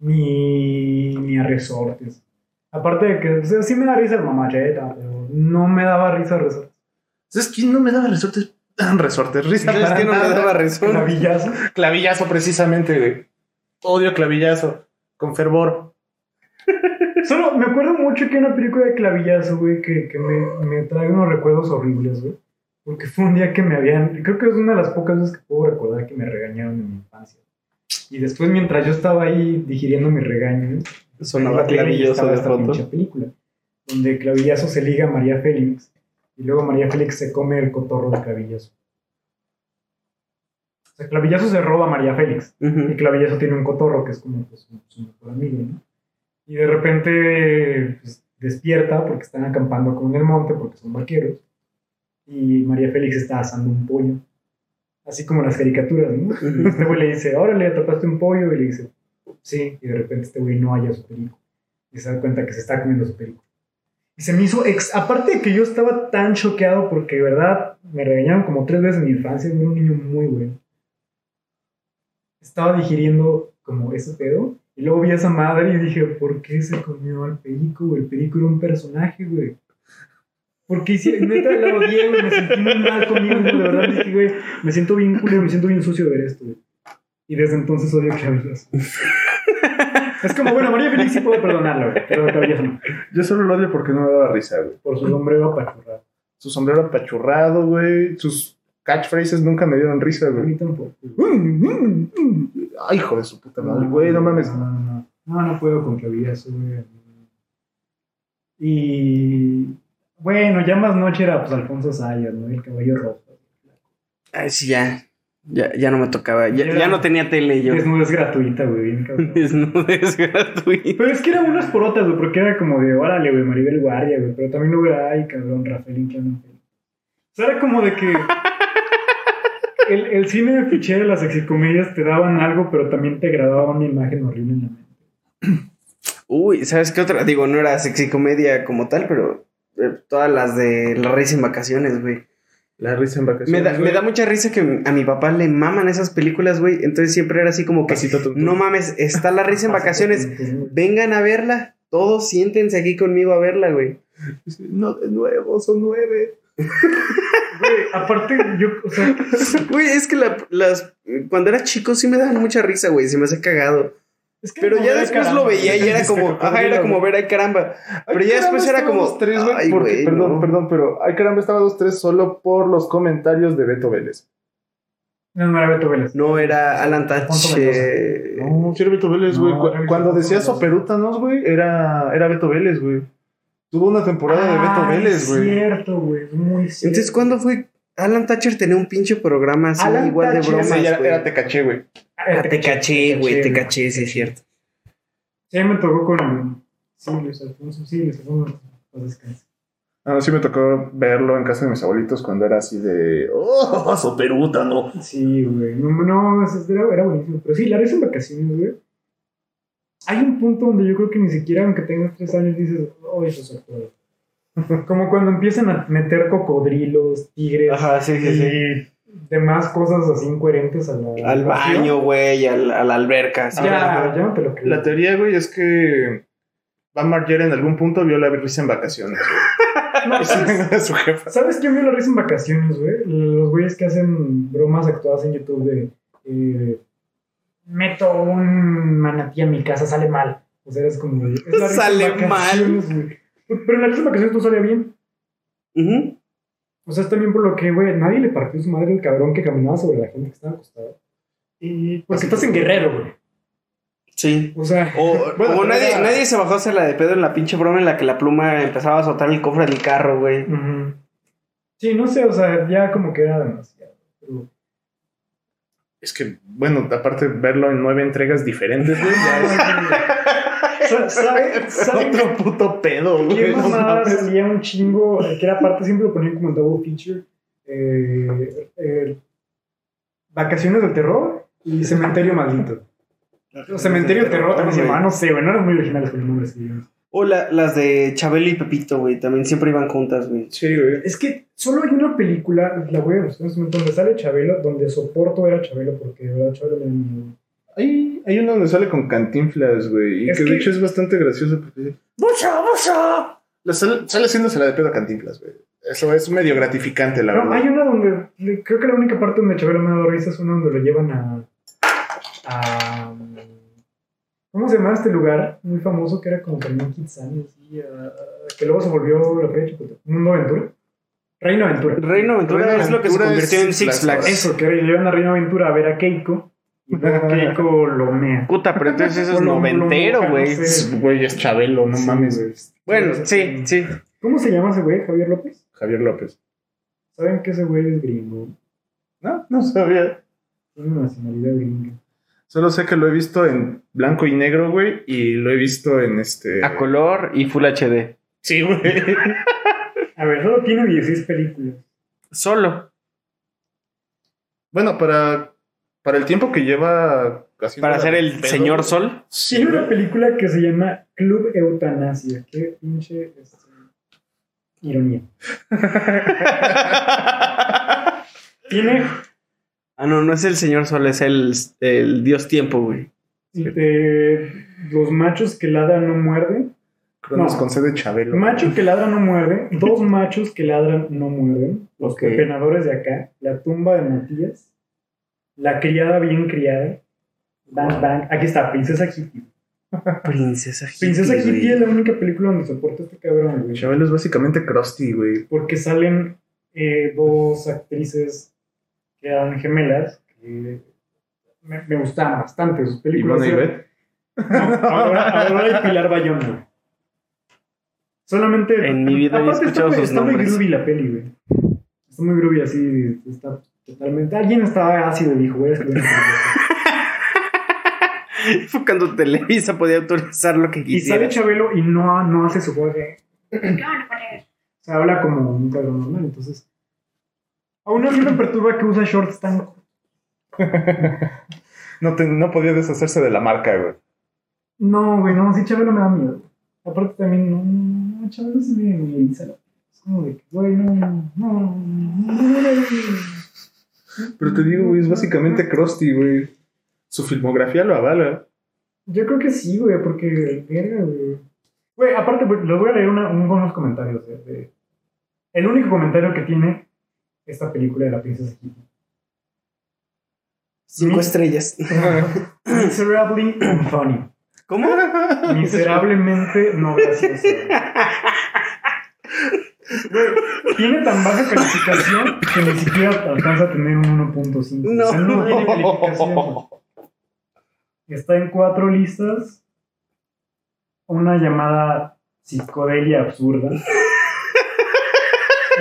Ni, ni a Resortes. Aparte de que, o sea, sí me da risa el mamacheta, pero no me daba risa Resortes. ¿Sabes quién no me daba resortes? Ah, resortes, risa. ¿Sabes qué no me daba razón? Clavillazo. Clavillazo, precisamente, güey. Odio clavillazo. Con fervor. Solo me acuerdo mucho que hay una película de clavillazo, güey, que, que me, me trae unos recuerdos horribles, güey. Porque fue un día que me habían. Creo que es una de las pocas veces que puedo recordar que me regañaron en mi infancia. Y después, mientras yo estaba ahí digiriendo mi regaño, Sonaba estaba de esta fondo. pinche película. Donde Clavillazo se liga a María Félix. Y luego María Félix se come el cotorro de Clavillazo. O sea, Clavillazo se roba a María Félix. Y Ujú. Clavillazo tiene un cotorro que es como pues, su, su mejor amigo, ¿no? Y de repente pues, despierta porque están acampando con el monte porque son vaqueros. Y María Félix está asando un pollo. Así como las caricaturas, ¿no? Y este güey le dice, órale, atrapaste un pollo. Y le dice, sí. Y de repente este güey no halla su perico. Y se da cuenta que se está comiendo su perico. Y se me hizo, ex- aparte de que yo estaba tan choqueado porque de verdad me regañaron como tres veces en mi infancia, yo era un niño muy bueno. Estaba digiriendo como ese pedo. Y luego vi a esa madre y dije, ¿por qué se comió al perico, güey? El perico era un personaje, güey. Porque hicieron, neta, la odié, güey. Me sentí muy mal conmigo, güey. De verdad dije, güey, me siento bien culero, me siento bien sucio de ver esto, güey. Y desde entonces odio a Clavillas. es como, bueno, María Félix sí puedo perdonarlo, güey. Pero Clavillas no. Yo solo lo odio porque no me daba risa, güey. Por su sombrero apachurrado. Su sombrero apachurrado, güey. Sus catchphrases nunca me dieron risa, A güey. mí tampoco. Ay, hijo de su puta madre, güey, no mames. No, no, no. No, no puedo con Clavillazo, güey. Y. Bueno, ya más noche era pues Alfonso Sayas, ¿no? El caballo rojo. Ay, sí, ya. Ya, ya no me tocaba. Ya, Ya. no tenía tele yo. Desnudez gratuita, güey. Desnudez gratuita. Pero es que era unas porotas, güey, porque era como de, órale, güey, Maribel Guardia, güey. Pero también luego era, ay, cabrón, Rafael Inclán. O sea, era como de que. el, el cine de fichero de las sexicomedias te daban algo, pero también te grababa una imagen horrible en la mente. Uy, ¿sabes qué otra? Digo, no era sexy comedia como tal, pero todas las de La Risa en Vacaciones, güey. La risa en Me vacaciones. da, me da mucha risa que a mi papá le maman esas películas, güey. Entonces siempre era así como que, Pasito no mames, está La Risa en Vacaciones. Vengan a verla. Todos siéntense aquí conmigo a verla, güey. No, de nuevo, son nueve. Güey, aparte, yo, o sea, Güey, es que la- las, cuando era chico sí me daban mucha risa, güey. Se me hacía cagado. Es que Pero ya después caramba, lo veía y era como, ajá, era como ver, ay caramba. Pero Ay, ya caramba, después era como, dos, tres, güey, ay, porque- güey, perdón, no. perdón, pero ay caramba, estaba 2-3 solo por los comentarios de Beto Vélez. No, no era Beto Vélez. No, era Alan Tache. No, sí era Beto Vélez, güey. No, Cuando Vélez. decía Soperútanos, güey, era, era Beto Vélez, güey. Tuvo una temporada de Beto Vélez, es güey. cierto, güey. es Muy cierto. Entonces, ¿cuándo fue? Alan Thatcher tenía un pinche programa así, Alan igual de bromas, ya güey. era Te caché, güey. Te caché, güey, te caché, sí es cierto. Sí, me tocó con. Sí, Alfonso. Sí, Luis Alfonso. Ah, sí me tocó verlo en casa de mis abuelitos cuando era así de... ¡Oh, Soperútano! Sí, güey. No, no, eso era, era buenísimo. Pero sí, la risa en vacaciones, güey. Hay un punto donde yo creo que ni siquiera, aunque tengas tres años, dices, oh, eso es. Como cuando empiezan a meter cocodrilos, tigres Ajá, sí, sí, sí. y demás cosas así incoherentes a la, Al baño, güey, al- a la alberca. sí. Ya, ya no te lo creo. La teoría, güey, es que Van Margera en algún punto vio la risa en vacaciones. No, venga de su jefa. ¿Sabes quién vio la risa en vacaciones, güey? Los güeyes que hacen bromas actuadas en YouTube de eh, meto un manatí a mi casa, sale mal. O sea, es como. es la risa en Sale güey. Pero la risa en vacaciones no salía bien. O sea, es también por lo que, güey, nadie le partió su madre el cabrón que caminaba sobre la gente que estaba acostada. Y porque estás en guerrero, güey. Sí. O sea, O, Bueno, nadie, era- nadie se bajó a hacer la de pedo en la pinche broma en la que la pluma empezaba a azotar el cofre del carro, güey. sí, no sé, o sea, ya como que era demasiado. Pero- Es que, bueno, aparte de verlo en nueve entregas diferentes, güey, ya ¿Sabe, otro puto pedo, qué güey. no mamada mames. salía un chingo? Que era aparte, siempre lo ponían como en double feature. eh, eh, Vacaciones del terror y Cementerio Maldito. O Cementerio del Terror también se llamaba, no sé, güey, no eran muy originales con los nombres que digamos. O la- las de Chabelo y Pepito, güey, también siempre iban juntas, güey. Sí, güey. Es que solo hay una película, la voy a buscar en este momento, donde sale Chabelo, donde soporto ver a Chabelo porque de verdad Chabelo me da miedo. Hay, hay uno donde sale con cantinflas, güey. Y Es que, de hecho es bastante gracioso porque dice, ¡Bucha, bucha! La sale, sale haciéndose la de pedo a cantinflas, güey. Eso es medio gratificante, la No, verdad. hay una donde, creo que la única parte donde Chabelo me ha dado risa es una donde lo llevan a, a ¿cómo se llama este lugar? Muy famoso que era como Carmen Kitsani, así, a- que luego se volvió la feria Chipotle. Mundo Aventura. Reino Aventura. Reino Aventura Reino es lo que se Aventura convirtió en Six. Flags. Eso, que le llevan a Reino Aventura a ver a Keiko y luego Keiko lo mea. Puta, pero entonces eso es noventero, güey. Güey, es Chabelo, no Sí, mames. güey. Bueno, sí, sí. ¿Cómo se llama ese güey? Javier López. Javier López. ¿Saben que ese güey es gringo? No, no sabía. Tiene una nacionalidad gringa. Solo sé que lo he visto en blanco y negro, güey, y lo he visto en este... A color y Full HD. Sí, güey. A ver, solo tiene 16 películas. Solo. bueno, para, para el tiempo que lleva... Para ser el pedo, señor. Sol. Sí, Tiene una película que se llama Club Eutanasia. Qué pinche este, ironía. Tiene Ah, no, no es el señor Sol, es el, el dios tiempo, güey. eh, los machos que ladran no muerden. Cronos No. con C de Chabelo. Macho que ladra no muerde. Dos machos que ladran no muerden. Los Ok. pepenadores de acá. La tumba de Matías. La criada bien criada. Bang, bang. Aquí está, Princesa Kitty. Princesa Kitty. Princesa güey. Kitty es la única película donde soporta este cabrón, güey. Chabelo es básicamente Krusty, güey. porque salen eh, dos actrices que eran gemelas que me, me gustaban bastante sus películas. Y Beth. No, Aurora, Aurora y Pilar Bayón, güey. Solamente. En mi vida he escuchado está, sus está muy nombres. groovy la peli, güey. Está muy groovy así. Está totalmente. Alguien estaba ácido y dijo. Fue cuando Televisa podía autorizar lo que Y sale quisiera. Chabelo y no, no hace su juego de. Se habla como un cabrón normal, entonces. Aún así me perturba que usa shorts tan. No, te- no podía deshacerse de la marca, güey. No, güey, no, sí, Chabelo me da miedo. Aparte también, no, no, Chabelo se me. Es como de que, güey, no, no, no, no, no, Pero te digo, güey, es básicamente Krusty, güey. Su filmografía lo avala. Yo creo que sí, güey, porque, verga, güey. Güey, aparte, les voy a leer una, un- unos comentarios. de- de- el único comentario que tiene esta película de la princesa Kitty. Cinco estrellas. Miserably funny. ¿Cómo? Miserablemente no graciosa. Güey, tiene tan baja calificación que ni siquiera alcanza a tener un 1.5. No. O sea, no tiene calificación. Está en cuatro listas. Una llamada psicodelia absurda.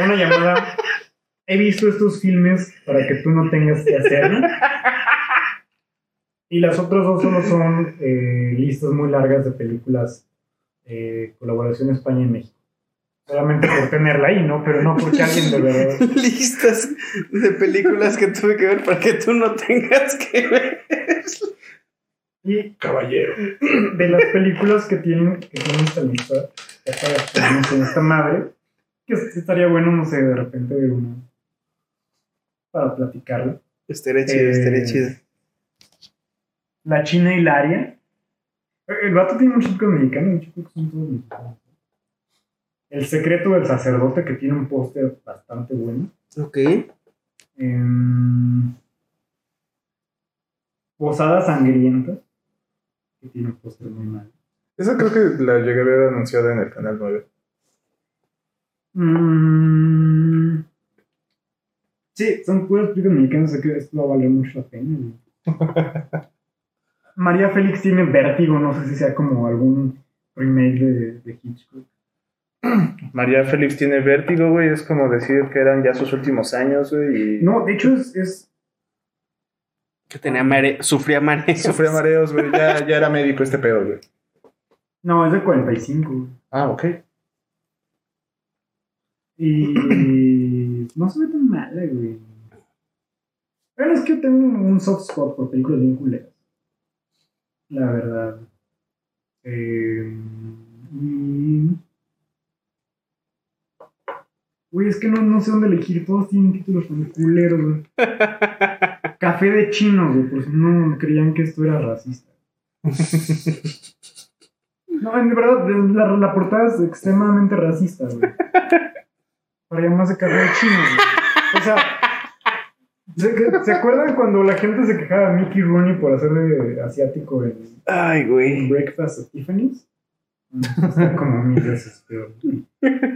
Una llamada. He visto estos filmes para que tú no tengas que hacerlo. Y las otras dos solo son eh, listas muy largas de películas eh, colaboración España y México. Solamente por tenerla ahí, ¿no? Pero no porque alguien de verdad. Listas de películas que tuve que ver para que tú no tengas que ver. Y Caballero. de las películas que tienen, que tienen esta lista, esta, madre, que estaría bueno, no sé, de repente ver una para platicarla. Estaría chido, Eh, estaría chido. La China Hilaria. El vato tiene muchos chicos mexicanos, muchos chicos son todos mexicanos. El secreto del sacerdote, que tiene un póster bastante bueno. Ok. Em, Posada Sangrienta, que tiene un póster muy mal. Esa creo que la llegué a ver anunciada en el canal 9. Mm, sí, son puras películas mexicanas, sé que esto va a valer mucho la pena. María Félix tiene vértigo, no sé si sea como algún remake de, de Hitchcock. María Félix tiene vértigo, güey. Es como decir que eran ya sus últimos años, güey. Y No, de hecho es, es Que tenía mare... Sufría mareos. sufría mareos, güey. Ya, ya era médico este pedo, güey. no, es de 45. güey. Ah, ok. Y no se ve tan mala, güey. Bueno, es que yo tengo un soft spot por películas bien culeras. La verdad. Eh, y... Güey, es que no, no sé dónde elegir. Todos tienen títulos tan culeros, güey. Café de chinos, güey, si no creían que esto era racista. No, en verdad, la, la portada es extremadamente racista, güey. Para llamarse café de chinos, güey. O sea, ¿se, ¿se acuerdan cuando la gente se quejaba de Mickey Rooney por hacer de asiático en, Ay, en güey. Breakfast at Tiffany's? Está como mil veces peor.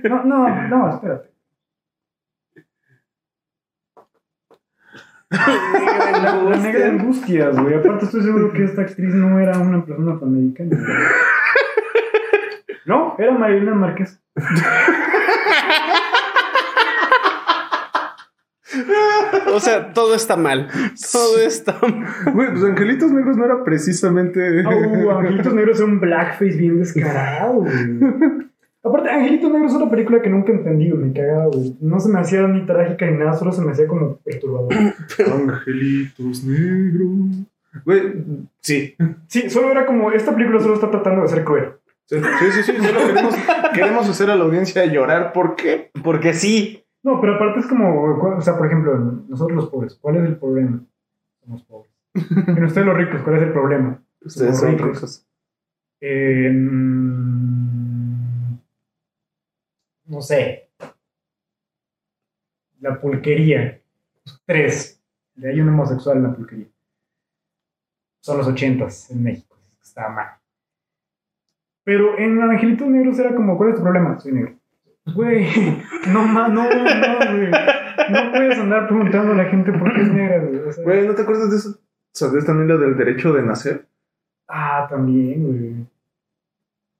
No, no, no, espérate. La, la negra angustias, güey. Aparte estoy seguro que esta actriz no era una persona afroamericana. güey. No, era Marilena Márquez. O sea, todo está mal. Todo está mal. Güey, pues Angelitos Negros no era precisamente. Uh, Angelitos Negros es un blackface bien descarado, güey. Aparte, Angelitos Negros es otra película que nunca entendí, me cagaba, güey. No se me hacía ni trágica ni nada, solo se me hacía como perturbador. Angelitos Negros. Güey, sí. Sí, solo era como, esta película solo está tratando de ser cruel. Sí, sí, sí. Solo queremos, queremos hacer a la audiencia llorar. ¿Por qué? Porque sí. No, pero aparte es como, o sea, por ejemplo, nosotros los pobres, ¿cuál es el problema? Somos pobres. En ustedes los ricos, ¿cuál es el problema? Ustedes Somos son ricos. ricos. Eh, mm, no sé. La pulquería. Tres. Hay un homosexual en la pulquería. Son los ochentas en México. Estaba mal. Pero en Angelitos Negros era como, ¿cuál es tu problema? Soy negro. Güey, no, no, no, güey. No puedes andar preguntando a la gente por qué es negra, güey. O sea, Güey, ¿no te acuerdas de eso? ¿Sabes también lo del derecho de nacer? Ah, también, güey.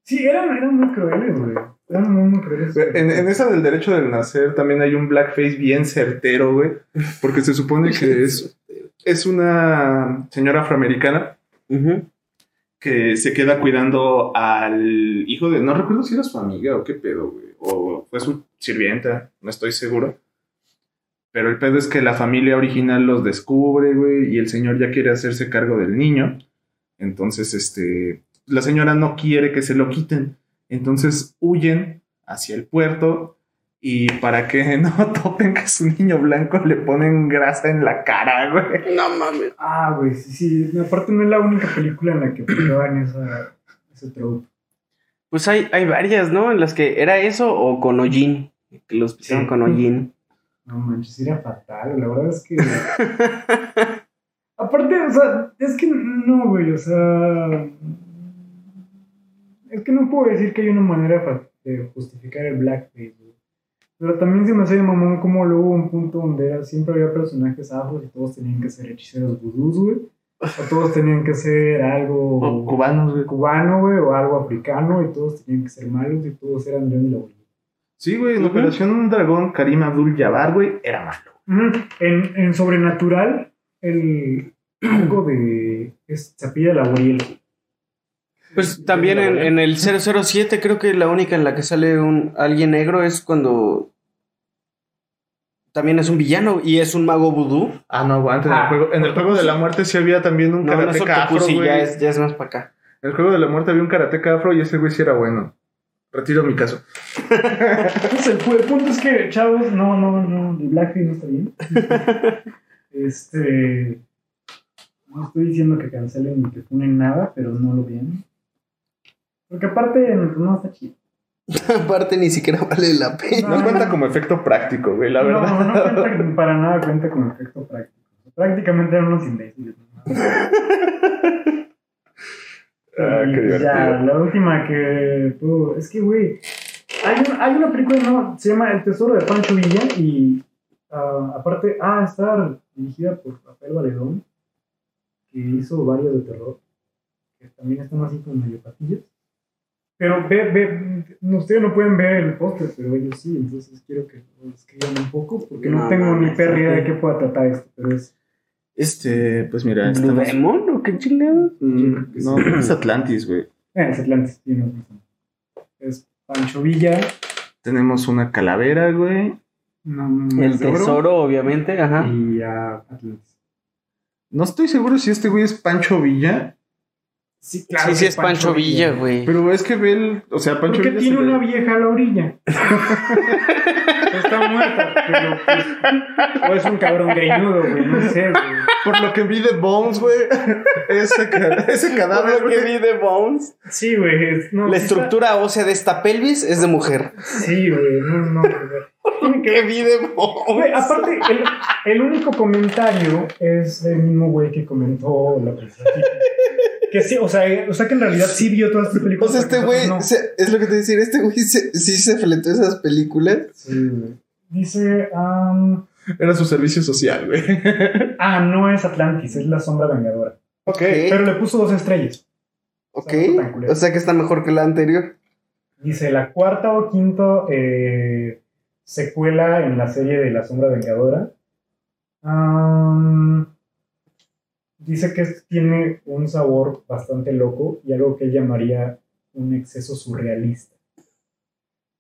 Sí, eran, eran muy crueles, güey. Eran muy, muy crueles. En, en esa del derecho del nacer también hay un blackface bien certero, güey. Porque se supone que es, es una señora afroamericana que se queda cuidando al hijo de. No recuerdo si era su amiga o qué pedo, güey. O fue su sirvienta, no estoy seguro. Pero el pedo es que la familia original los descubre, güey, y el señor ya quiere hacerse cargo del niño. Entonces, este, la señora no quiere que se lo quiten. Entonces huyen hacia el puerto y para que no topen que es un niño blanco le ponen grasa en la cara, güey. No mames. Ah, güey, sí, sí. Aparte no es la única película en la que esa, ese trope. Pues hay, hay varias, ¿no? En las que era eso o con hollín. Que los pusieron Sí. con hollín. No manches, era fatal. La verdad es que. Aparte, o sea, es que no, güey, o sea. Es que no puedo decir que hay una manera de justificar el blackface, güey. Pero también se me hace de mamón como luego hubo un punto donde era, siempre había personajes afros y todos tenían que ser hechiceros vudús, güey. O todos tenían que ser algo O cubanos, güey. cubano, güey, o algo africano, y todos tenían que ser malos y todos eran y la Bolivia. Sí, güey, en Ujú. Operación Dragón, Karim Abdul Jabbar, güey, era malo. En, en Sobrenatural, el algo de. Es, se la Uriel. Pues también en, en el 007 creo que la única en la que sale un alguien negro es cuando también es un villano y es un mago vudú. Ah, no. En, Ah, el juego, en el juego de la muerte sí había también un No, no afro, güey. ya es, ya es más para acá. En el juego de la muerte había un karateca afro y ese güey sí era bueno. Retiro mi caso. Pues el, pu- el punto es que, chavos, no, no, no, Blackface no está bien. este. No estoy diciendo que cancelen ni que ponen nada, pero no lo vean. Porque aparte, pues, no está chido. Aparte ni siquiera vale la pena. No No. cuenta como efecto práctico, güey, la verdad. No, no cuenta, para nada cuenta con efecto práctico. Prácticamente eran unos imbéciles. ¿no? Ah, Y qué pues ya, la última que puedo. Es que, güey. Hay, un- hay una película, ¿no? Se llama El Tesoro de Pancho Villa y. ah, aparte, ah, está dirigida por Rafael Valedón, que hizo varios de terror, que también están así como medio patillas. Pero ve, ve, no, ustedes no pueden ver el póster, pero ellos sí, entonces quiero que lo escriban un poco, porque no, No tengo ni perra idea de qué pueda tratar esto, pero es. Este, pues mira, ¿Blue estamos- Demon o qué chingados? Mm, no, es Atlantis, güey. Eh, es Atlantis, tienes razón. Es Pancho Villa. Tenemos una calavera, güey. no, El oro, tesoro, obviamente, ajá. Y a Atlantis. No estoy seguro si este güey es Pancho Villa, Sí, sí, sí es Pancho Villa, güey. pero es que ve el, o sea, Pancho Porque Villa tiene ve- una vieja a la orilla. Está muerta, pero pues, o es un cabrón greñudo, güey, no sé, güey. Por lo que vi de Bones, güey. Ese, ese cadáver, Por lo que güey. vi de Bones. Sí, güey. No, La está- estructura ósea de esta pelvis es de mujer. Sí, güey, no, no, güey. Que ¿Qué ver. vi de Güey, Bones? aparte, el, el único comentario es el mismo güey que comentó la película. Que sí, o sea, o sea que en realidad sí vio todas O películas. sea, este güey, se- es lo que te decir, este güey se- sí se fletó esas películas. Sí, güey. Dice, am, Era su servicio social, güey. ah, no es Atlantis, es la sombra vengadora. Ok. Pero le puso dos estrellas. Ok, o sea que está mejor que la anterior. Dice, la cuarta o quinta eh, secuela en la serie de La Sombra Vengadora. Am, dice que tiene un sabor bastante loco y algo que él llamaría un exceso surrealista.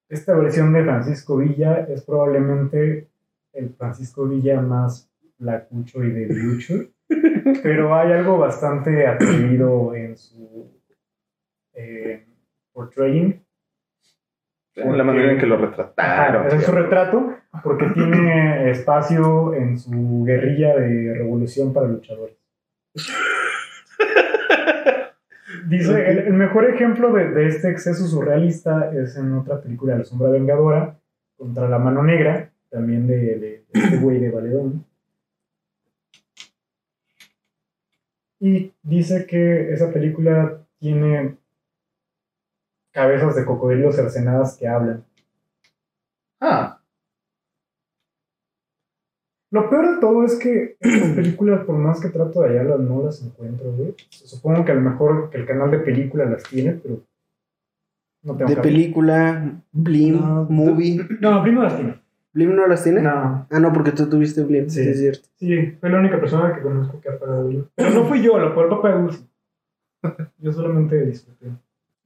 Esta versión de Francisco Villa es probablemente el Francisco Villa más flacucho y debilucho, pero hay algo bastante atrevido en su eh, portraying. En la manera en que lo retrataron. Ajá, es su retrato porque tiene espacio en su guerrilla de revolución para luchadores. Dice, el, el mejor ejemplo de, de este exceso surrealista es en otra película, La Sombra Vengadora, contra la Mano Negra, también de, de- de este güey de Valedón. Y dice que esa película tiene cabezas de cocodrilos cercenadas que hablan. Ah, Lo peor de todo es que estas películas, por más que trato de hallarlas, no las encuentro, güey. Supongo que a lo mejor que el canal de películas las tiene, pero no tengo De película, Blim, No, Movie. No, Blim no las tiene. ¿Blim no las tiene? No, Ah, no, porque tú tuviste Blim, sí, Sí. es cierto. sí, fue la única persona que conozco que ha pagado Blim. Pero no fui yo, lo fue el papá de Dulce. Yo solamente disfruté.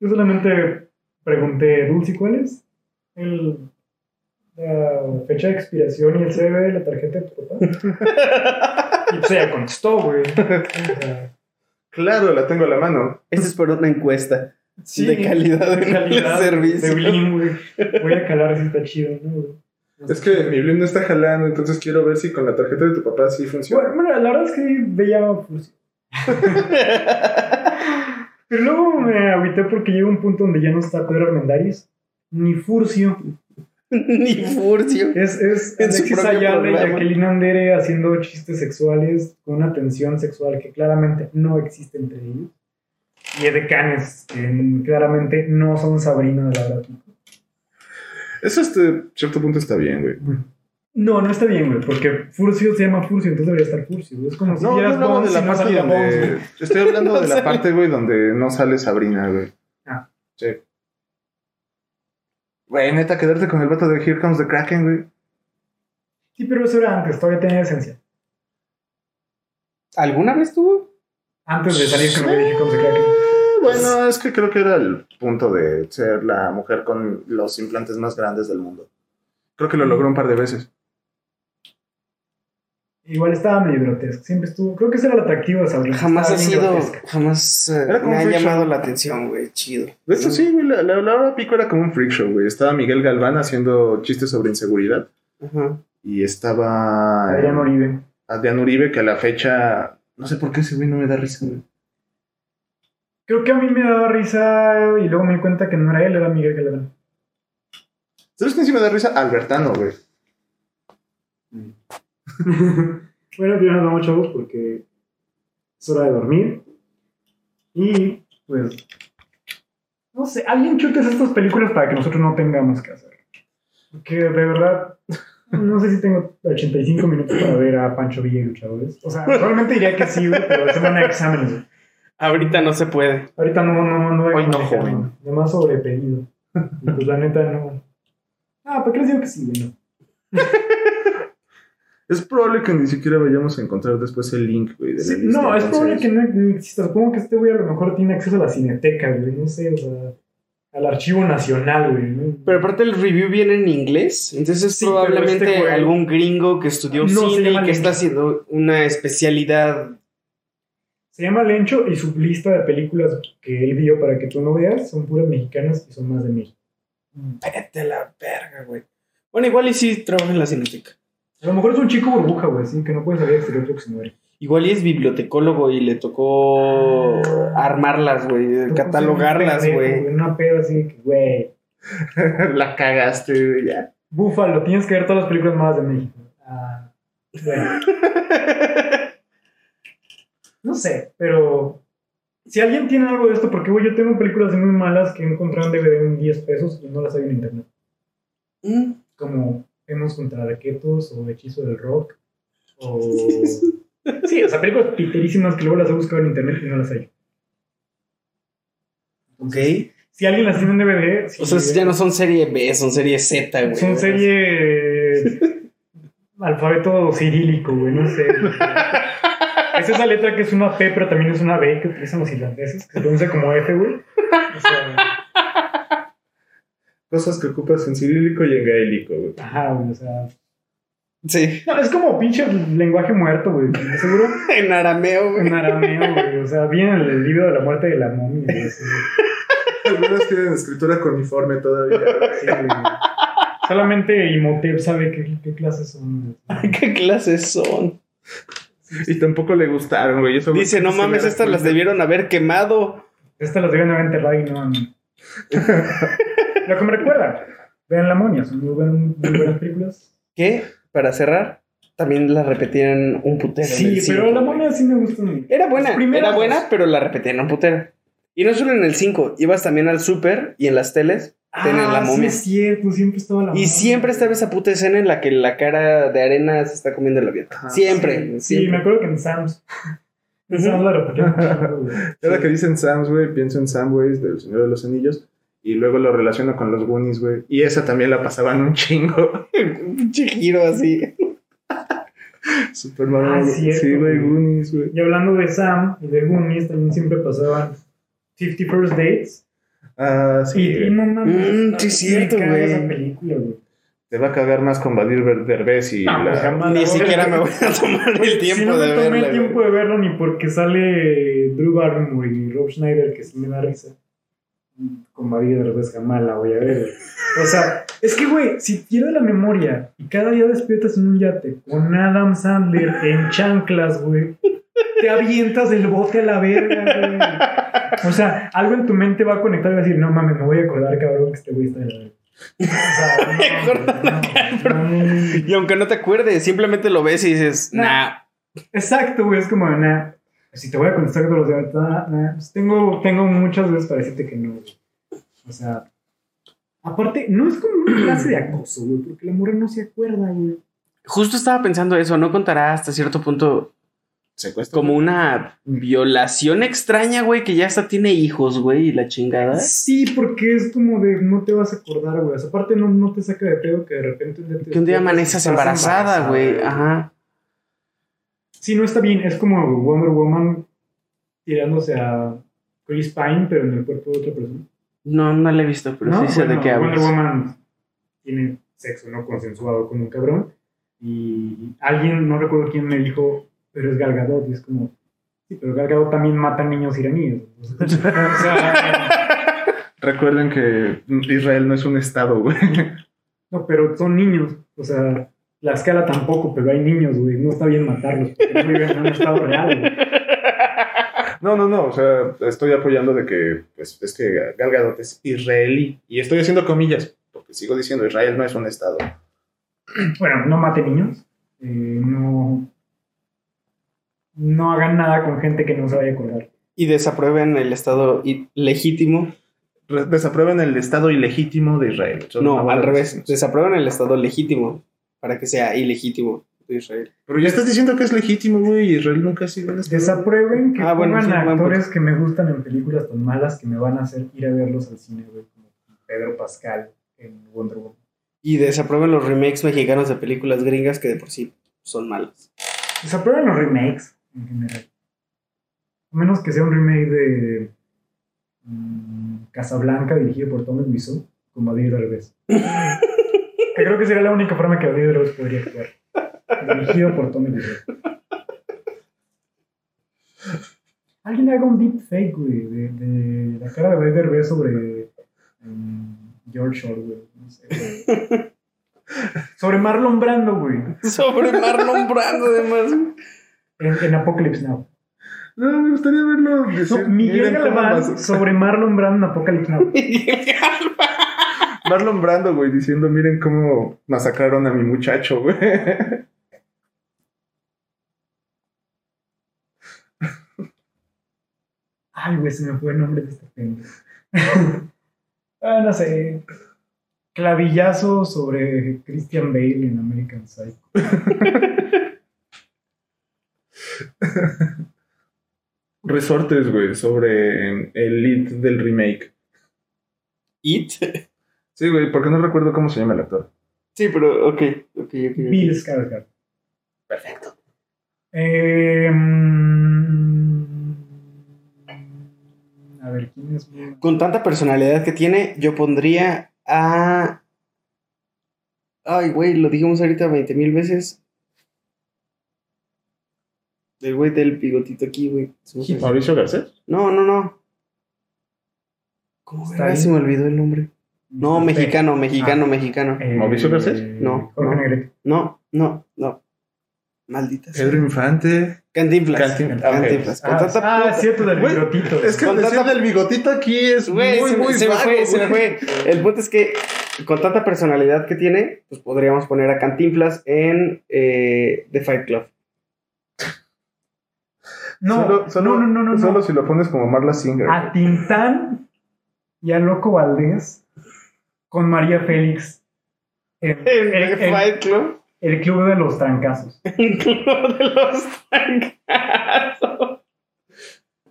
yo solamente pregunté, Dulce, ¿cuál es? El la fecha de expiración y el CB de la tarjeta de tu papá. y pues ella contestó, güey. Claro, la tengo a la mano. Esta es por una encuesta. sí, De calidad de calidad, servicio. De Blim, güey. Voy a calar si está chido, ¿no, güey? Es que mi Blim no está jalando, entonces quiero ver si con la tarjeta de tu papá sí funciona. Bueno, mira, la verdad es que veía Furcio. Pero luego me agüité porque llega un punto donde ya no está Pedro Armendáriz, ni Furcio. Ni Furcio. Es, es Alexis Ayala y. Jacqueline Andere haciendo chistes sexuales con una tensión sexual que claramente no existe entre ellos. Y edecanes que claramente no son Sabrina de la verdad. Eso este cierto punto está bien, güey. No, no está bien, güey, porque Furcio se llama Furcio, entonces debería estar Furcio. güey. Es como si No, de la no parte Bones. Estoy hablando No de la parte, güey, donde no sale Sabrina, güey. Ah. Sí. Güey, neta, quedarte con el vato de Here Comes the Kraken, güey. Sí, pero eso era antes, todavía tenía esencia. ¿Alguna vez tuvo? Antes de salir con el dije cómo se crack. Bueno, es que creo que era el punto de ser la mujer con los implantes más grandes del mundo. Creo que lo logró un par de veces. Igual estaba medio grotesco. Siempre estuvo. Creo que ese era el atractivo de Sabrina. Jamás ha sido. grotesca. Jamás eh, Era como me ha llamado show. la atención, güey. Chido. De hecho, sí, güey, la, la, la hora pico era como un freak show, güey. Estaba Miguel Galván haciendo chistes sobre inseguridad. Ajá. Y estaba Adrián Oribe. Adrián Uribe, que a la fecha. No sé por qué ese güey no me da risa, güey. Creo que a mí me daba risa y luego me di cuenta que no era él, era Miguel Galván. ¿Sabes quién sí me da risa? Albertano, güey. bueno, ya nos vamos, chavos, porque es hora de dormir. Y, pues. No sé, alguien chutes estas películas para que nosotros no tengamos que hacer. Porque de verdad. No sé si tengo 85 minutos para ver a Pancho Villa y luchadores. O sea, probablemente diría que sí, pero semana de exámenes. güey. Ahorita no se puede. Ahorita no, no, no. Hoy no, joven. Nomás sobrepedido. Y pues la neta no. Ah, ¿para qué les digo que sí, güey? Es probable que ni siquiera vayamos a encontrar después el link, güey. de la Sí, lista, no, es probable que no, exista. Supongo que este güey a lo mejor tiene acceso a la cineteca, güey. No sé, o sea, al archivo nacional, güey. ¿no? Pero aparte el review viene en inglés, entonces Sí, probablemente este güey- algún gringo que estudió No, cine y que está haciendo una especialidad. Se llama Lencho y su lista de películas que él vio para que tú no veas son puras mexicanas y son más de México. Vete a la verga, güey. Bueno, igual y sí trabaja en la cineteca. A lo mejor es un chico burbuja, güey, así que no puede salir al exterior porque se muere. Igual y es bibliotecólogo y le tocó armarlas, güey, catalogarlas, güey. Una pedo así que, güey. la cagaste, güey, ya. Búfalo, tienes que ver todas las películas más de México. Ah, bueno. No sé, pero si alguien tiene algo de esto, porque güey, yo tengo películas muy malas que encontré en DVD en 10 pesos y no las hay en internet. Mm. Como Hemos contra Arquetos o Hechizo del Rock. O. Sí, o sea, películas piterísimas que luego las he buscado en internet y no las hay. Ok. Si alguien las tiene en DVD. si- O sea, ya no son serie B, son serie Z, güey. Son serie. alfabeto cirílico, güey, no sé. Es esa letra que es una P, pero también es una B que utilizan los irlandeses, que se pronuncia como F, güey. O sea, Cosas que ocupas en cirílico y en gaélico, güey. ajá, güey, o sea. Sí. No, es como pinche lenguaje muerto, güey. Seguro En arameo, güey. en arameo, güey. O sea, viene el libro de la muerte de la momia, güey. así. Algunas tienen escritura coniforme todavía. güey. Sí, güey. Solamente Imhotep sabe qué, qué clases son. güey. ¿Qué clases son? Y tampoco le gustaron, güey. Eso Dice, no mames, estas las debieron haber quemado. Estas las deben haber enterrado y no han- Lo que me recuerda, vean La Momia, son muy, buen- muy buenas películas. ¿Qué? Para cerrar, también la repetían un putero. en Sí, pero cinco, La. Momia sí me gusta mucho. Era buena, era buena, pero la repetían un putero. Y no solo en el 5, ibas también al super y en las teles tenían la Ah, momia. Sí, es cierto, siempre estaba la Y momia. siempre estaba esa puta escena en la que la cara de arena se está comiendo el avión. Ajá. Siempre, Sí, siempre. me acuerdo que en Sam's. En. Sam's la güey. Ahora que dicen Sam's, güey, pienso en Samways del Señor de los Anillos. Y luego lo relaciono con los Goonies, güey. Y esa también la pasaban un chingo. Un giro así. Super Ah, Sí, güey. Goonies, güey. Y hablando de Sam y de Goonies, también siempre pasaban 50 First Dates. Ah, sí. Y, y no mames. Mm, sí, cierto, güey. esa película, güey. Te va a cagar más con Badir Ver- Derbez y No, la- pues jamás. Ni siquiera me voy a tomar el si tiempo no me de tomé el tiempo de verlo ni porque sale Drew Barrymore y Rob Schneider, que sí me da risa. Con María Derbez jamás la voy a ver. O sea, es que, güey, si pierdes la memoria y cada día despiertas en un yate con Adam Sandler en chanclas, güey, te avientas el bote a la verga, güey. O sea, algo en tu mente va a conectar y va a decir, no mames, me voy a acordar, cabrón, que este güey está de la. Y aunque no te acuerdes, simplemente lo ves y dices, Nah. nah. Exacto, güey, es como, nah, si te voy a contestar todos los días, nah, nah, pues tengo, tengo muchas veces para decirte que no, güey. O sea, aparte, no es como una clase de acoso, güey, porque la morra no se acuerda, güey. Justo estaba pensando eso, ¿no contará hasta cierto punto secuestro. como una violación extraña, güey, que ya hasta tiene hijos, güey, y la chingada? Sí, porque es como de, no te vas a acordar, güey. O sea, aparte no, no te saca de pedo que de repente un día te Que un día amaneces estás embarazada, güey. Ajá. Sí, no está bien, es como Wonder Woman tirándose a Chris Pine, pero en el cuerpo de otra persona. No, no la he visto, pero No, sí sé de bueno, qué Wonder hablas. Woman tiene sexo no consensuado con un cabrón y alguien, no recuerdo quién me dijo, pero es Gal Gadot y es como, sí, pero Gal Gadot también mata niños iraníes. o sea, Recuerden que Israel no es un estado, güey. no, pero son niños, o sea, la escala tampoco, pero hay niños, güey, no está bien matarlos porque no viven en un estado real. güey. No, no, no, o sea, estoy apoyando de que, pues, es que Gal Gadot es israelí. Y estoy haciendo comillas, porque sigo diciendo, Israel no es un estado. Bueno, no mate niños, eh, no, no hagan nada con gente que no se vaya a acordar. Y desaprueben el estado legítimo. Desaprueben el estado ilegítimo de Israel. No, al revés. Desaprueben el estado legítimo para que sea ilegítimo de Israel. Pero ya estás diciendo que es legítimo, güey, y Israel nunca ha sido. Desaprueben que Ah, bueno, pongan sí, a buen actores que me gustan en películas tan malas que me van a hacer ir a verlos al cine, güey, como Pedro Pascal en Wonder Woman. Y desaprueben los remakes mexicanos de películas gringas que de por sí son malas. Desaprueben los remakes en general. A menos que sea un remake de mm, Casablanca dirigido por Tommy Wiseau con Badir Derbez. que creo que sería la única forma que Badir Derbez podría actuar. Dirigido por Tommy Wiseau. Alguien haga un deep fake, güey, de, de la cara de Badir Derbez sobre mm, George Orwell. No sé, güey. Sobre Marlon Brando, güey. Sobre Marlon Brando, además. En, en Apocalypse Now. No, me gustaría verlo. decir, Miguel Galván sobre Marlon Brando en Apocalypse Now. Marlon Brando, güey, diciendo, miren cómo masacraron a mi muchacho, güey. Ay, güey, se me fue el nombre de este pendejo. ah, no sé. Clavillazo sobre Christian Bale en American Psycho. Resortes, güey, sobre el lead del remake. It. Sí, güey, porque no recuerdo cómo se llama el actor. Sí, pero ok, ok, ok. Bill Skarsgård. Perfecto. Eh, mm, a ver, ¿quién es? Con tanta personalidad que tiene, yo pondría a. Ay, güey, lo dijimos ahorita 20 mil veces. El güey del bigotito aquí, güey. Mauricio Garcés. No, no, no. ¿Cómo ahí. se me olvidó el nombre? No. P. mexicano, mexicano, Ah. mexicano. Eh, ¿Mauricio Garcés? No, no. No, no. Maldita sea. Pedro Infante. Cantinflas. Cantin- Cantinflas. Con Ah, tanta ah, es cierto, del bigotito. Es que Con tanta- del bigotito aquí es Güey, muy, se, muy se me fue, se me fue. El punto es que con tanta personalidad que tiene, pues podríamos poner a Cantinflas en eh, The Fight Club. No, Solo- solo- no, no, no, no, Solo no. si lo pones como Marla Singer. A Tintán y a Loco Valdés con María Félix. El, el- Fight Club. el club de los trancazos. El club de los trancazos.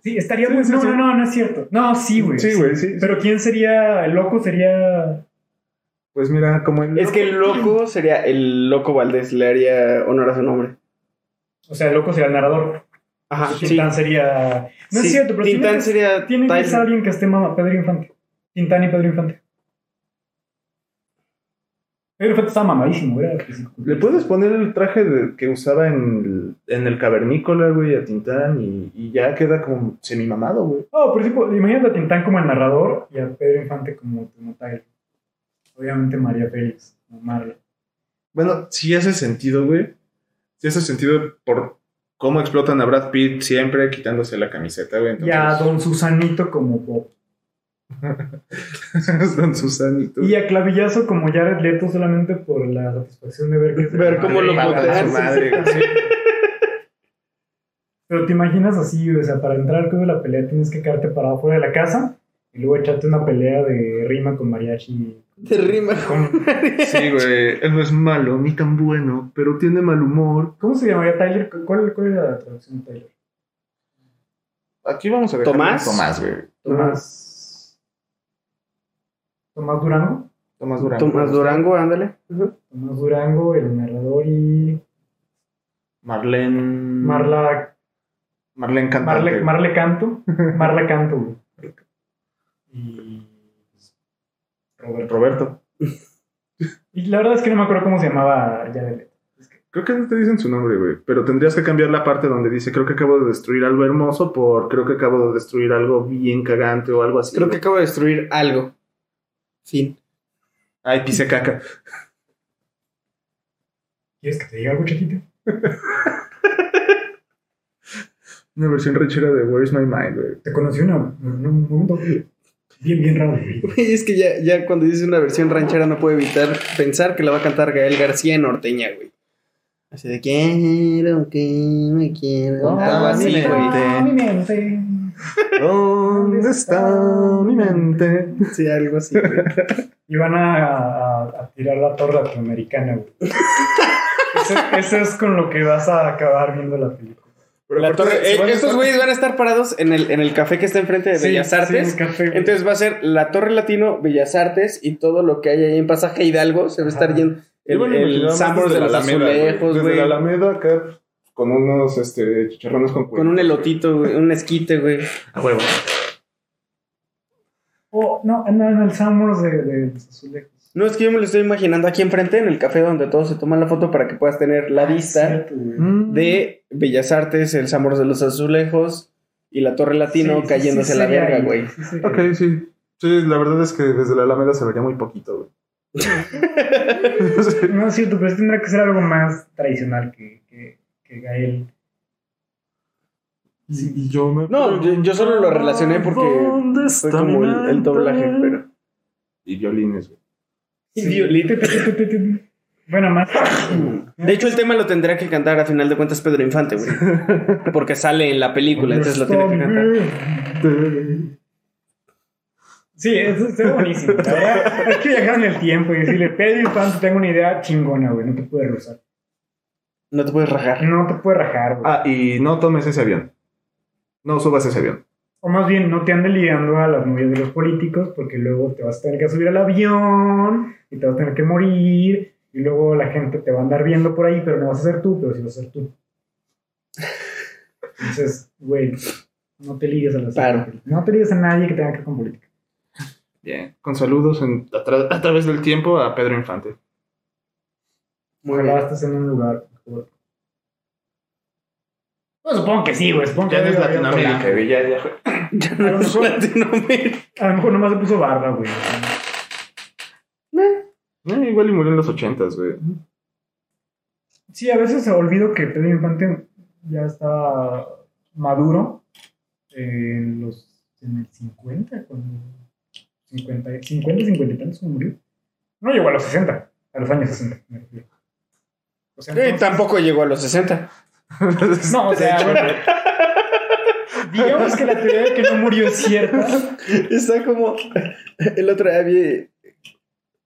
Sí, estaría Sí, muy. sí, no, sí. no, no, no es cierto. No, sí, güey. Sí, güey, sí. Pero ¿quién sería? El loco sería. Pues mira, como el. Es que el loco sería el loco Valdés, le haría honor a su nombre. O sea, el loco sería el narrador. Ajá, sí. Tintán sería. No Sí, es cierto, pero Tintán tiene que, sería tiene que ser alguien que esté mama Pedro Infante. Tintán y Pedro Infante. Pedro Infante estaba mamadísimo, era. Le puedes poner el traje de- que usaba en el, en el cavernícola, güey, a Tintán y, y ya queda como semimamado, güey. Oh, por ejemplo, imagínate a Tintán como el narrador y a Pedro Infante como, Tyler. Obviamente María Félix, como Marla. Bueno, sí hace sentido, güey. Sí hace sentido por cómo explotan a Brad Pitt siempre quitándose la camiseta, güey. Y a Entonces, Don Susanito como Bob. Don Susanito. Y a Clavillazo como Jared Leto solamente por la satisfacción de ver que se- Ver cómo lo su madre. Sí. Pero te imaginas así, o sea, para entrar al club de la pelea tienes que quedarte parado fuera de la casa y luego echarte una pelea de rima con mariachi. Te rima. Con- Sí, güey. Él no es malo ni tan bueno, pero tiene mal humor. ¿Cómo se llamaría Tyler? ¿Cuál, cuál era la traducción de Tyler? Aquí vamos a dejar ¿Tomás? Tomás, güey. Tomás. Tomás Durango. Tomás Durango. Tomás Durango, ándale. Tomás Durango, el narrador y. Marlene. Marla. Marlene Cantante. Marle, Marle Canto. Marla Canto, güey. Y. Roberto. Roberto. Y la verdad es que no me acuerdo cómo se llamaba. Es que- Creo que no te dicen su nombre, güey. Pero tendrías que cambiar la parte donde dice creo que acabo de destruir algo hermoso por creo que acabo de destruir algo bien cagante o algo así. Creo que acabo de destruir algo. Fin. Ay, pisé caca. ¿Quieres que te diga algo, chiquito? Una versión rechera de Where is My Mind, güey. Te conocí una, en un momento bien, bien raro. güey. Es que ya, ya cuando dice una versión ranchera no puedo evitar pensar que la va a cantar Gael García en norteña, güey. Así de quiero que me quiero. Algo así, mi güey. ¿Dónde está mi mente? Sí, algo así, güey. Y van a, a- a tirar la torre latinoamericana, güey. Eso, eso es con lo que vas a acabar viendo la película. Pero La aparte, torre- si eh, estos estar- güeyes van a estar parados en el, en el café que está enfrente de Sí, Bellas sí, Artes. en el café, güey. Entonces va a ser la Torre Latino, Bellas Artes y todo lo que hay ahí en Pasaje Hidalgo. Se va a estar Ajá. yendo el, el Sambors de los la Alameda, güey. azulejos, Desde güey. la Alameda acá con unos este, chicharrones con Con un elotito, güey, un esquite, güey. A huevo. Oh, no, no, en el Summers de, de los azulejos. No, es que yo me lo estoy imaginando aquí enfrente, en el café donde todos se toman la foto para que puedas tener la vista Cierto, güey. de Bellas Artes, el Sambors de los Azulejos y la Torre Latino Sí, cayéndose sí a la verga, ahí, güey. Ok, sí. Sí, la verdad es que desde la Alameda se vería muy poquito, güey. No es cierto, pero tendrá que ser algo más tradicional que, que, Gael. Y, y yo me No, yo, yo solo lo relacioné porque ¿Dónde fue está como el, doblaje, pero... Y violines, güey. Y Sí. violín. Bueno, más. De hecho, el tema lo tendría que cantar a final de cuentas Pedro Infante, güey. Porque sale en la película, entonces lo tiene que cantar. Sí, eso está buenísimo. La verdad, Hay que viajar en el tiempo y decirle, Pedro Infante, tengo una idea chingona, güey. No te puedes rozar. No te puedes rajar. No te puedes rajar, güey. Ah, y no tomes ese avión. No subas ese avión. O más bien, no te andes ligando a las novias de los políticos porque luego te vas a tener que subir al avión y te vas a tener que morir y luego la gente te va a andar viendo por ahí, pero no vas a ser tú, pero sí vas a ser tú. Entonces, güey, no te ligues a las Claro. No te ligues a nadie que tenga que ver con política. Bien. Con saludos en- a, tra- a través del tiempo a Pedro Infante. Muy Ojalá bien. estés en un lugar. Pues supongo que sí, güey. Supongo que Ya no es Latinoamérica, güey. Ya, ya fue. Ya no es Latinoamérica. A lo mejor nomás se puso barba, güey. Eh, igual y murió en los ochentas, güey. Sí, a veces olvido que Pedro Infante ya estaba maduro en los en el 50, cuando 50, 50, 50 y tantos cuando murió. No llegó a los 60, a los años 60, me refiero. O sea, entonces- tampoco llegó a los 60. No, o sea, bueno. Digamos que la teoría de que no murió es cierta. Está como. El otro día vi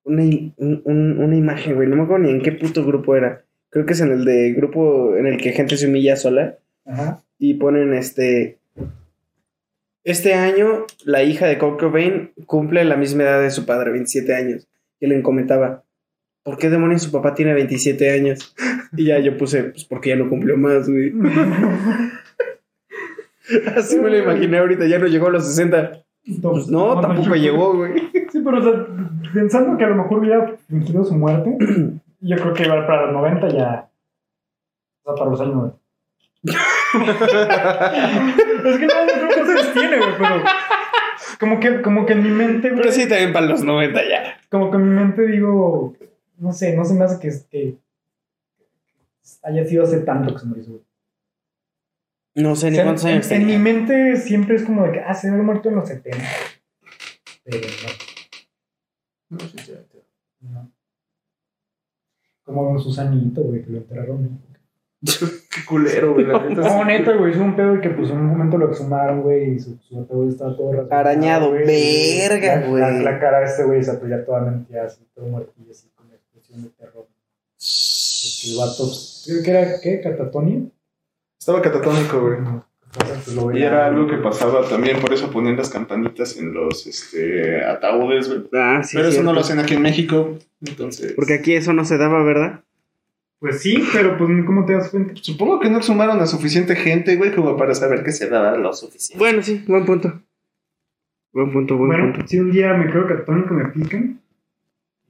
una, un- un- una imagen, güey. No me acuerdo ni en qué puto grupo era. Creo que es en el de grupo en el que gente se humilla sola. Ajá. Y ponen este. Este año, la hija de Kurt Cobain cumple la misma edad de su padre, 27 años. Y le comentaba, ¿por qué demonios su papá tiene 27 años? Y ya yo puse, pues porque ya no cumplió más, güey. Así me lo imaginé ahorita, ya no llegó a los 60. Pues no, tampoco llegó, güey. Sí, pero o sea, pensando que a lo mejor hubiera fingido su muerte, yo creo que igual para los 90 ya. O sea, para los años 90. es que no, no creo que se tiene, güey, pero. Como que, como que en mi mente, güey. Pero sí, también para los 90 ya. Como que en mi mente digo. No sé, no se me hace que, que haya sido hace tanto que se murió. güey. No sé O ni sea, cuántos en, años en mi mente siempre es como de que, ah, se había muerto en los 70. Pero no. No, sinceramente. No. Como Susanito, güey, que lo enterraron. Qué culero, güey. la neta, No, sí. neta, güey, es un pedo que pues en un momento lo exhumaron, güey, y su, su ataúd estaba todo rasgado. Arañado, güey, verga, güey. La, la cara de este güey se apoya toda mentira, así, todo muertillo, así, de terror. El vato, creo que era, ¿qué? ¿Catatonio? Estaba catatónico, güey. Y era algo que pasaba también, por eso ponían las campanitas en los este, ataúdes, güey. Ah, sí. Pero eso no lo hacen aquí en México, entonces... Porque aquí eso no se daba, ¿verdad? Pues sí, pero pues, ¿cómo te das cuenta? Supongo que no exhumaron a suficiente gente, güey, como para saber que se daba lo suficiente. Bueno, sí, buen punto. Buen punto, buen Bueno, punto. si un día me creo catatónico me pican,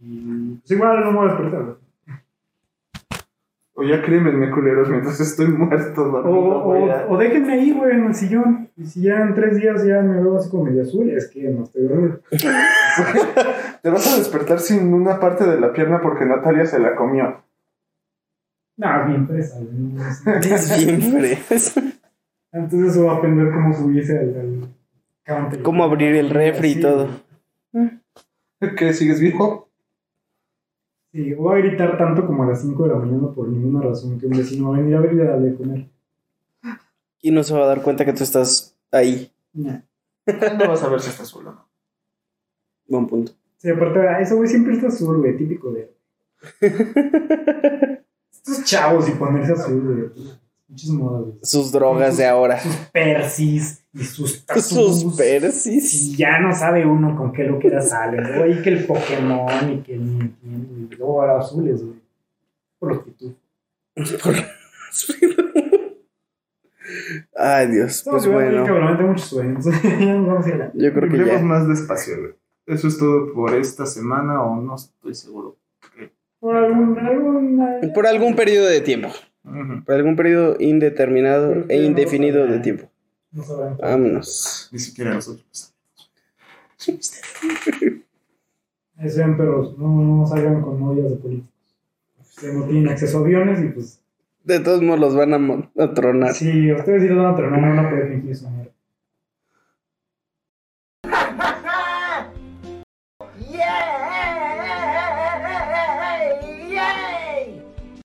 y pues igual no me voy a despertar, güey. O ya crémenme, culeros, mientras estoy muerto, O, o, o déjenme ahí, güey, en el sillón. Y si ya en tres días ya me veo así como medio azul, es que no estoy dormido. Te vas a despertar sin una parte de la pierna porque Natalia se la comió. No, bien sé. Es bien fresa. Antes de eso va a aprender cómo subirse al, al counter. Cómo abrir el refri y todo. ¿Qué? ¿Sigues vivo? Sí, o va a gritar tanto como a las 5 de la mañana por ninguna razón que un vecino va a venir a ver y a darle de comer. Y no se va a dar cuenta que tú estás ahí. Nah. No vas a ver si estás solo. ¿no? Buen punto. Sí, aparte, ah, ese güey siempre está azul, güey, típico de. Estos chavos y ponerse azul, güey. Muchas modas, güey. Sus drogas de ahora. Sus persis y sus persis. Y ya no sabe uno con qué lo que era sale. Luego ahí que el Pokémon y que ni entiendo. Y luego ahora azules, güey. Por los pitufos. Ay, Dios. Pues bueno. Cabrón, muchos sueños. Ya nos vamos a ir a la- Yo creo que ya. más despacio, güey. Eso es todo por esta semana o no estoy seguro. Por algún, alguna- Por algún periodo de tiempo. Por algún periodo indeterminado e no indefinido de sabrán. tiempo. No sabrán. Vámonos. Ni siquiera nosotros. Ahí se ven perros. No, no salgan con novias de políticos. Ustedes no tienen acceso a aviones y pues. De todos modos los van a, a tronar. Sí, ustedes sí los van a tronar, no van a poder fingir su.